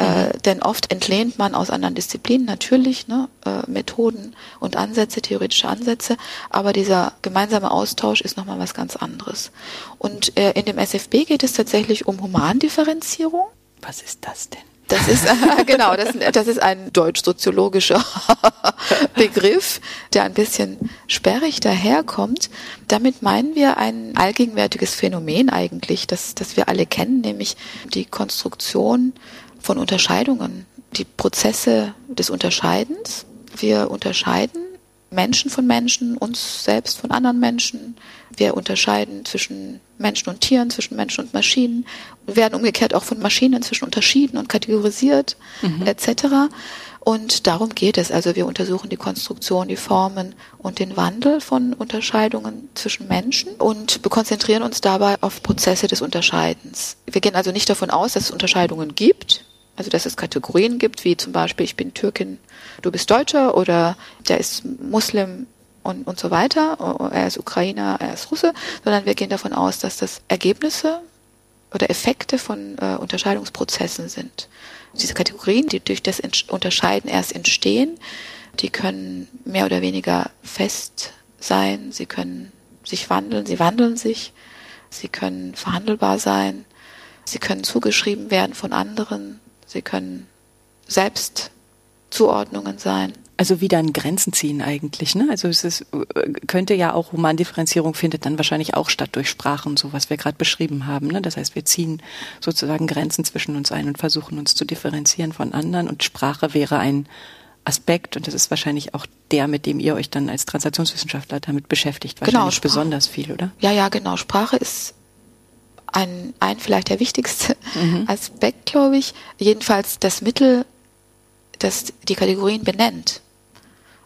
Äh, denn oft entlehnt man aus anderen Disziplinen natürlich ne, äh, Methoden und Ansätze, theoretische Ansätze, aber dieser gemeinsame Austausch ist nochmal was ganz anderes. Und äh, in dem SFB geht es tatsächlich um Humandifferenzierung. Was ist das denn? Das ist <laughs> genau, das, das ist ein deutsch-soziologischer <laughs> Begriff, der ein bisschen sperrig daherkommt. Damit meinen wir ein allgegenwärtiges Phänomen eigentlich, das, das wir alle kennen, nämlich die Konstruktion von Unterscheidungen, die Prozesse des Unterscheidens. Wir unterscheiden Menschen von Menschen, uns selbst von anderen Menschen. Wir unterscheiden zwischen Menschen und Tieren, zwischen Menschen und Maschinen, Wir werden umgekehrt auch von Maschinen inzwischen unterschieden und kategorisiert, etc. Und darum geht es. Also wir untersuchen die Konstruktion, die Formen und den Wandel von Unterscheidungen zwischen Menschen und konzentrieren uns dabei auf Prozesse des Unterscheidens. Wir gehen also nicht davon aus, dass es Unterscheidungen gibt, also dass es Kategorien gibt, wie zum Beispiel ich bin Türkin, du bist Deutscher oder der ist Muslim und, und so weiter, er ist Ukrainer, er ist Russe, sondern wir gehen davon aus, dass das Ergebnisse oder Effekte von äh, Unterscheidungsprozessen sind. Diese Kategorien, die durch das Unterscheiden erst entstehen, die können mehr oder weniger fest sein, sie können sich wandeln, sie wandeln sich, sie können verhandelbar sein, sie können zugeschrieben werden von anderen, sie können selbst Zuordnungen sein. Also wieder an Grenzen ziehen eigentlich, ne? Also es ist, könnte ja auch Humandifferenzierung findet dann wahrscheinlich auch statt durch Sprachen, so was wir gerade beschrieben haben. Ne? Das heißt, wir ziehen sozusagen Grenzen zwischen uns ein und versuchen uns zu differenzieren von anderen. Und Sprache wäre ein Aspekt und das ist wahrscheinlich auch der, mit dem ihr euch dann als Transaktionswissenschaftler damit beschäftigt, genau, wahrscheinlich genau, besonders viel, oder? Ja, ja, genau. Sprache ist ein, ein vielleicht der wichtigste mhm. Aspekt, glaube ich. Jedenfalls das Mittel, das die Kategorien benennt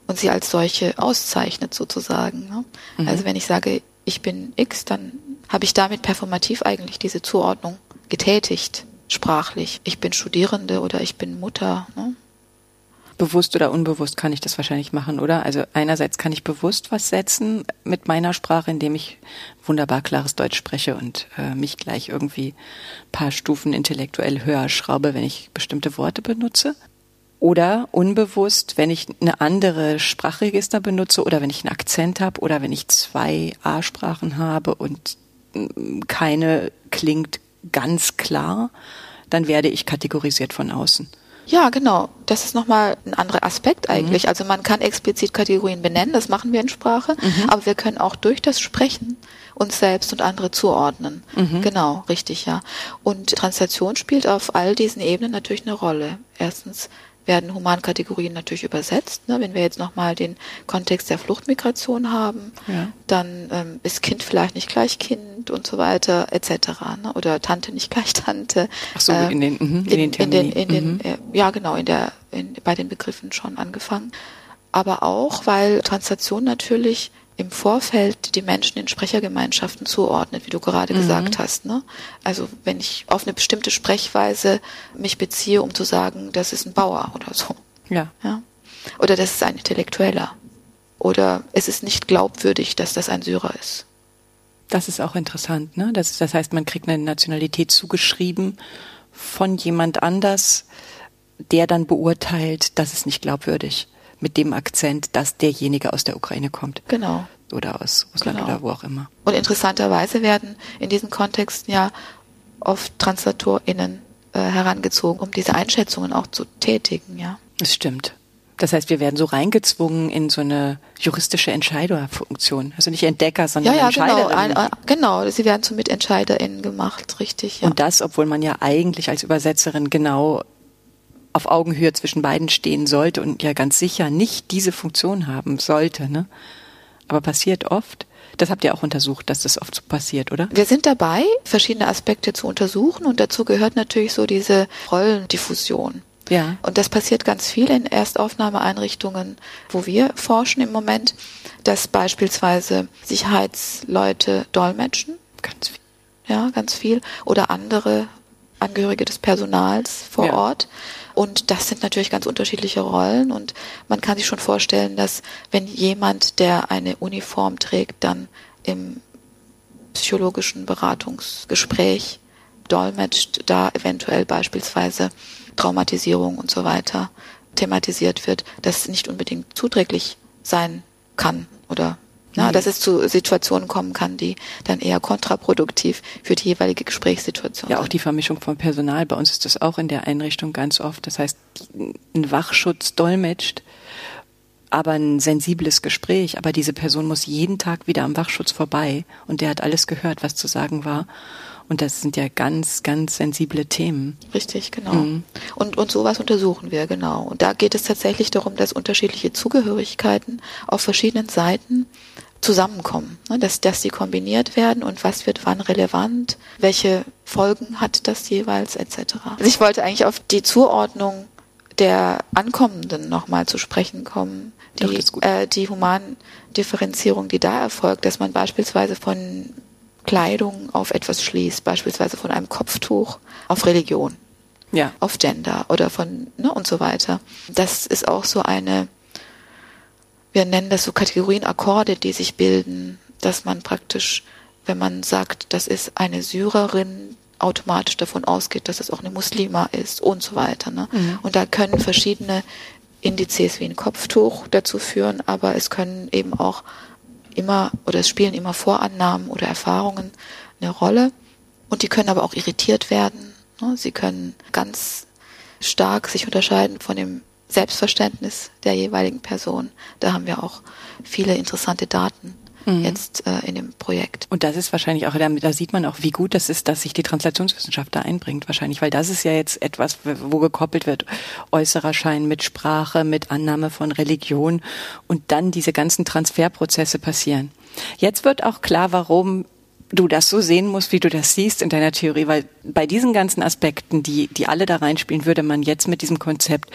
und sie als solche auszeichnet sozusagen. Ne? Mhm. Also wenn ich sage, ich bin X, dann habe ich damit performativ eigentlich diese Zuordnung getätigt, sprachlich. Ich bin Studierende oder ich bin Mutter. Ne? Bewusst oder unbewusst kann ich das wahrscheinlich machen, oder? Also einerseits kann ich bewusst was setzen mit meiner Sprache, indem ich wunderbar klares Deutsch spreche und äh, mich gleich irgendwie paar Stufen intellektuell höher schraube, wenn ich bestimmte Worte benutze. Oder unbewusst, wenn ich eine andere Sprachregister benutze oder wenn ich einen Akzent habe oder wenn ich zwei A-Sprachen habe und mm, keine klingt ganz klar, dann werde ich kategorisiert von außen. Ja, genau. Das ist nochmal ein anderer Aspekt eigentlich. Mhm. Also man kann explizit Kategorien benennen, das machen wir in Sprache, mhm. aber wir können auch durch das Sprechen uns selbst und andere zuordnen. Mhm. Genau, richtig, ja. Und Translation spielt auf all diesen Ebenen natürlich eine Rolle. Erstens werden Humankategorien natürlich übersetzt. Ne? Wenn wir jetzt nochmal den Kontext der Fluchtmigration haben, ja. dann ähm, ist Kind vielleicht nicht gleich Kind und so weiter etc. Ne? Oder Tante nicht gleich Tante. Ach so, äh, in den, mh, in, in, den in den, in den, mhm. äh, ja genau, in der, in, bei den Begriffen schon angefangen. Aber auch, weil Translation natürlich im Vorfeld die Menschen in Sprechergemeinschaften zuordnet, wie du gerade mhm. gesagt hast. Ne? Also wenn ich auf eine bestimmte Sprechweise mich beziehe, um zu sagen, das ist ein Bauer oder so. Ja. ja? Oder das ist ein Intellektueller. Oder es ist nicht glaubwürdig, dass das ein Syrer ist. Das ist auch interessant, ne? Das, das heißt, man kriegt eine Nationalität zugeschrieben von jemand anders, der dann beurteilt, das ist nicht glaubwürdig mit dem Akzent, dass derjenige aus der Ukraine kommt. Genau. Oder aus Russland genau. oder wo auch immer. Und interessanterweise werden in diesen Kontexten ja oft TranslatorInnen äh, herangezogen, um diese Einschätzungen auch zu tätigen, ja. Das stimmt. Das heißt, wir werden so reingezwungen in so eine juristische Entscheiderfunktion. Also nicht Entdecker, sondern ja, ja, Entscheiderin. Genau, ein, äh, genau, sie werden zu MitentscheiderInnen gemacht, richtig. Ja. Und das, obwohl man ja eigentlich als Übersetzerin genau auf Augenhöhe zwischen beiden stehen sollte und ja ganz sicher nicht diese Funktion haben sollte. Ne? Aber passiert oft. Das habt ihr auch untersucht, dass das oft so passiert, oder? Wir sind dabei, verschiedene Aspekte zu untersuchen und dazu gehört natürlich so diese Rollendiffusion. Ja. Und das passiert ganz viel in Erstaufnahmeeinrichtungen, wo wir forschen im Moment, dass beispielsweise Sicherheitsleute dolmetschen. Ganz viel. Ja, ganz viel. Oder andere Angehörige des Personals vor ja. Ort. Und das sind natürlich ganz unterschiedliche Rollen und man kann sich schon vorstellen, dass wenn jemand, der eine Uniform trägt, dann im psychologischen Beratungsgespräch dolmetscht, da eventuell beispielsweise Traumatisierung und so weiter thematisiert wird, das nicht unbedingt zuträglich sein kann oder na, mhm. dass es zu Situationen kommen kann, die dann eher kontraproduktiv für die jeweilige Gesprächssituation Ja, sind. auch die Vermischung von Personal. Bei uns ist das auch in der Einrichtung ganz oft. Das heißt, ein Wachschutz dolmetscht, aber ein sensibles Gespräch. Aber diese Person muss jeden Tag wieder am Wachschutz vorbei und der hat alles gehört, was zu sagen war. Und das sind ja ganz, ganz sensible Themen. Richtig, genau. Mhm. Und, und sowas untersuchen wir, genau. Und da geht es tatsächlich darum, dass unterschiedliche Zugehörigkeiten auf verschiedenen Seiten zusammenkommen, ne, dass, dass die kombiniert werden und was wird wann relevant, welche Folgen hat das jeweils etc. Also ich wollte eigentlich auf die Zuordnung der Ankommenden nochmal zu sprechen kommen. Doch, Die, gut. äh, die Humandifferenzierung, die da erfolgt, dass man beispielsweise von Kleidung auf etwas schließt, beispielsweise von einem Kopftuch auf Religion Ja. auf Gender oder von ne, und so weiter. Das ist auch so eine, wir nennen das so Kategorien Akkorde, die sich bilden, dass man praktisch, wenn man sagt, das ist eine Syrerin, automatisch davon ausgeht, dass es auch eine Muslima ist und so weiter. Ne? Und da können verschiedene Indizes wie ein Kopftuch dazu führen, aber es können eben auch immer oder es spielen immer Vorannahmen oder Erfahrungen eine Rolle und die können aber auch irritiert werden. ne? Sie können ganz stark sich unterscheiden von dem Selbstverständnis der jeweiligen Person. Da haben wir auch viele interessante Daten jetzt äh, in dem Projekt. Und das ist wahrscheinlich auch, da, da sieht man auch, wie gut das ist, dass sich die Translationswissenschaft da einbringt, wahrscheinlich, weil das ist ja jetzt etwas, wo gekoppelt wird, äußerer Schein mit Sprache, mit Annahme von Religion und dann diese ganzen Transferprozesse passieren. Jetzt wird auch klar, warum du das so sehen musst, wie du das siehst in deiner Theorie, weil bei diesen ganzen Aspekten, die, die alle da reinspielen, würde man jetzt mit diesem Konzept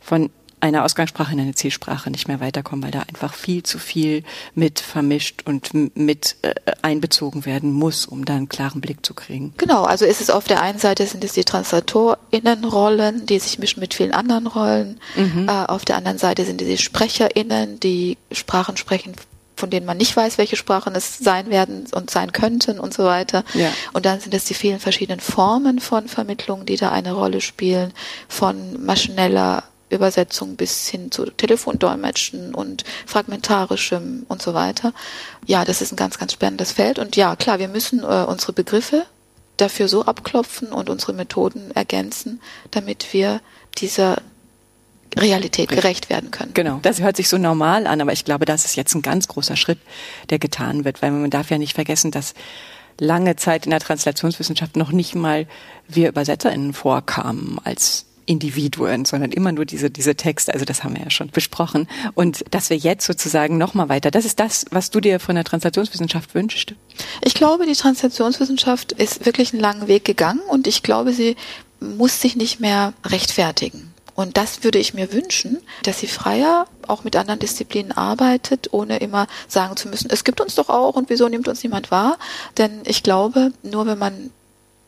von einer Ausgangssprache in eine Zielsprache nicht mehr weiterkommen, weil da einfach viel zu viel mit vermischt und mit äh, einbezogen werden muss, um da einen klaren Blick zu kriegen. Genau, also ist es auf der einen Seite sind es die TranslatorInnenrollen, die sich mischen mit vielen anderen Rollen. Äh, auf der anderen Seite sind es die SprecherInnen, die Sprachen sprechen, von denen man nicht weiß, welche Sprachen es sein werden und sein könnten und so weiter. Ja. Und dann sind es die vielen verschiedenen Formen von Vermittlung, die da eine Rolle spielen, von maschineller Übersetzung bis hin zu Telefondolmetschen und fragmentarischem und so weiter. Ja, das ist ein ganz, ganz spannendes Feld. Und ja, klar, wir müssen äh, unsere Begriffe dafür so abklopfen und unsere Methoden ergänzen, damit wir dieser Realität gerecht werden können. Genau. Das hört sich so normal an, aber ich glaube, das ist jetzt ein ganz großer Schritt, der getan wird, weil man darf ja nicht vergessen, dass lange Zeit in der Translationswissenschaft noch nicht mal wir UebersetzerInnen vorkamen als Individuen, sondern immer nur diese, diese Texte. Also das haben wir ja schon besprochen. Und dass wir jetzt sozusagen nochmal weiter, das ist das, was du dir von der Translationswissenschaft wünschst. Ich glaube, die Translationswissenschaft ist wirklich einen langen Weg gegangen und ich glaube, sie muss sich nicht mehr rechtfertigen. Und das würde ich mir wünschen, dass sie freier auch mit anderen Disziplinen arbeitet, ohne immer sagen zu müssen, es gibt uns doch auch und wieso nimmt uns niemand wahr? Denn ich glaube, nur wenn man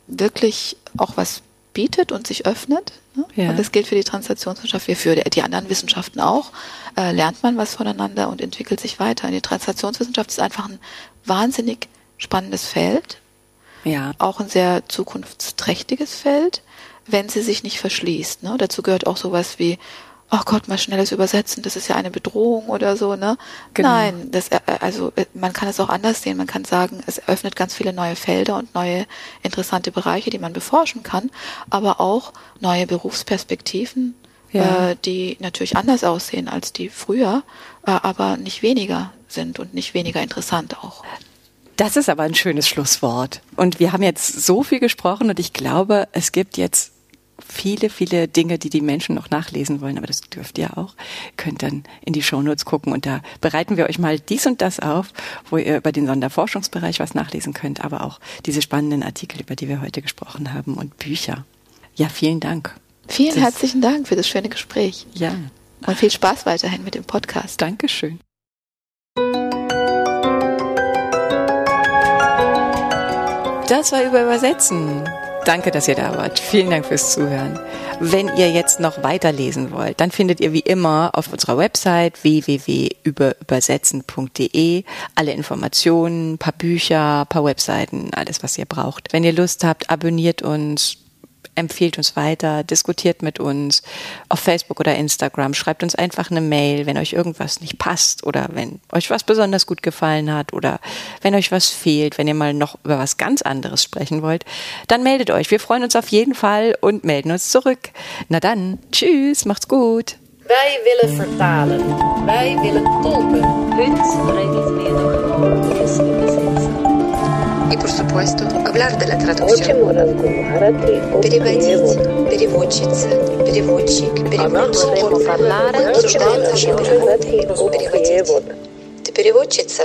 wirklich auch was bietet und sich öffnet, ne? Ja. und das gilt für die Translationswissenschaft wie für die, anderen Wissenschaften auch, äh, lernt man was voneinander und entwickelt sich weiter. Und die Translationswissenschaft ist einfach ein wahnsinnig spannendes Feld, Ja. auch ein sehr zukunftsträchtiges Feld, wenn sie sich nicht verschließt. Ne? Dazu gehört auch sowas wie, oh Gott, mal schnelles Übersetzen, das ist ja eine Bedrohung oder so. Ne? Genau. Nein, das, äh, also äh, man kann es auch anders sehen. Man kann sagen, es öffnet ganz viele neue Felder und neue interessante Bereiche, die man beforschen kann, aber auch neue Berufsperspektiven, Ja. äh, die natürlich anders aussehen als die früher, äh, aber nicht weniger sind und nicht weniger interessant auch. Das ist aber ein schönes Schlusswort. Und wir haben jetzt so viel gesprochen und ich glaube, es gibt jetzt viele, viele Dinge, die die Menschen noch nachlesen wollen, aber das dürft ihr auch. Könnt dann in die Shownotes gucken und da bereiten wir euch mal dies und das auf, wo ihr über den Sonderforschungsbereich was nachlesen könnt, aber auch diese spannenden Artikel, über die wir heute gesprochen haben und Bücher. Ja, vielen Dank. Vielen Das- herzlichen Dank für das schöne Gespräch Ja, und viel Spaß weiterhin mit dem Podcast. Dankeschön. Das war über Übersetzen. Danke, dass ihr da wart. Vielen Dank fürs Zuhören. Wenn ihr jetzt noch weiterlesen wollt, dann findet ihr wie immer auf unserer Website www.übersetzen.de alle Informationen, paar Bücher, paar Webseiten, alles, was ihr braucht. Wenn ihr Lust habt, abonniert uns, empfehlt uns weiter, diskutiert mit uns auf Facebook oder Instagram, schreibt uns einfach eine Mail, wenn euch irgendwas nicht passt oder wenn euch was besonders gut gefallen hat oder wenn euch was fehlt, wenn ihr mal noch über was ganz anderes sprechen wollt, dann meldet euch. Wir freuen uns auf jeden Fall und melden uns zurück. Na dann, tschüss, macht's gut. Wij willen vertalen. Wij willen tolken. Heute reden wir doch übers Übersetzen. И, por supuesto, hablar de la traducción. Переводить, переводчица, переводчик, переводчик. Переводы. перевод. Ты переводчица?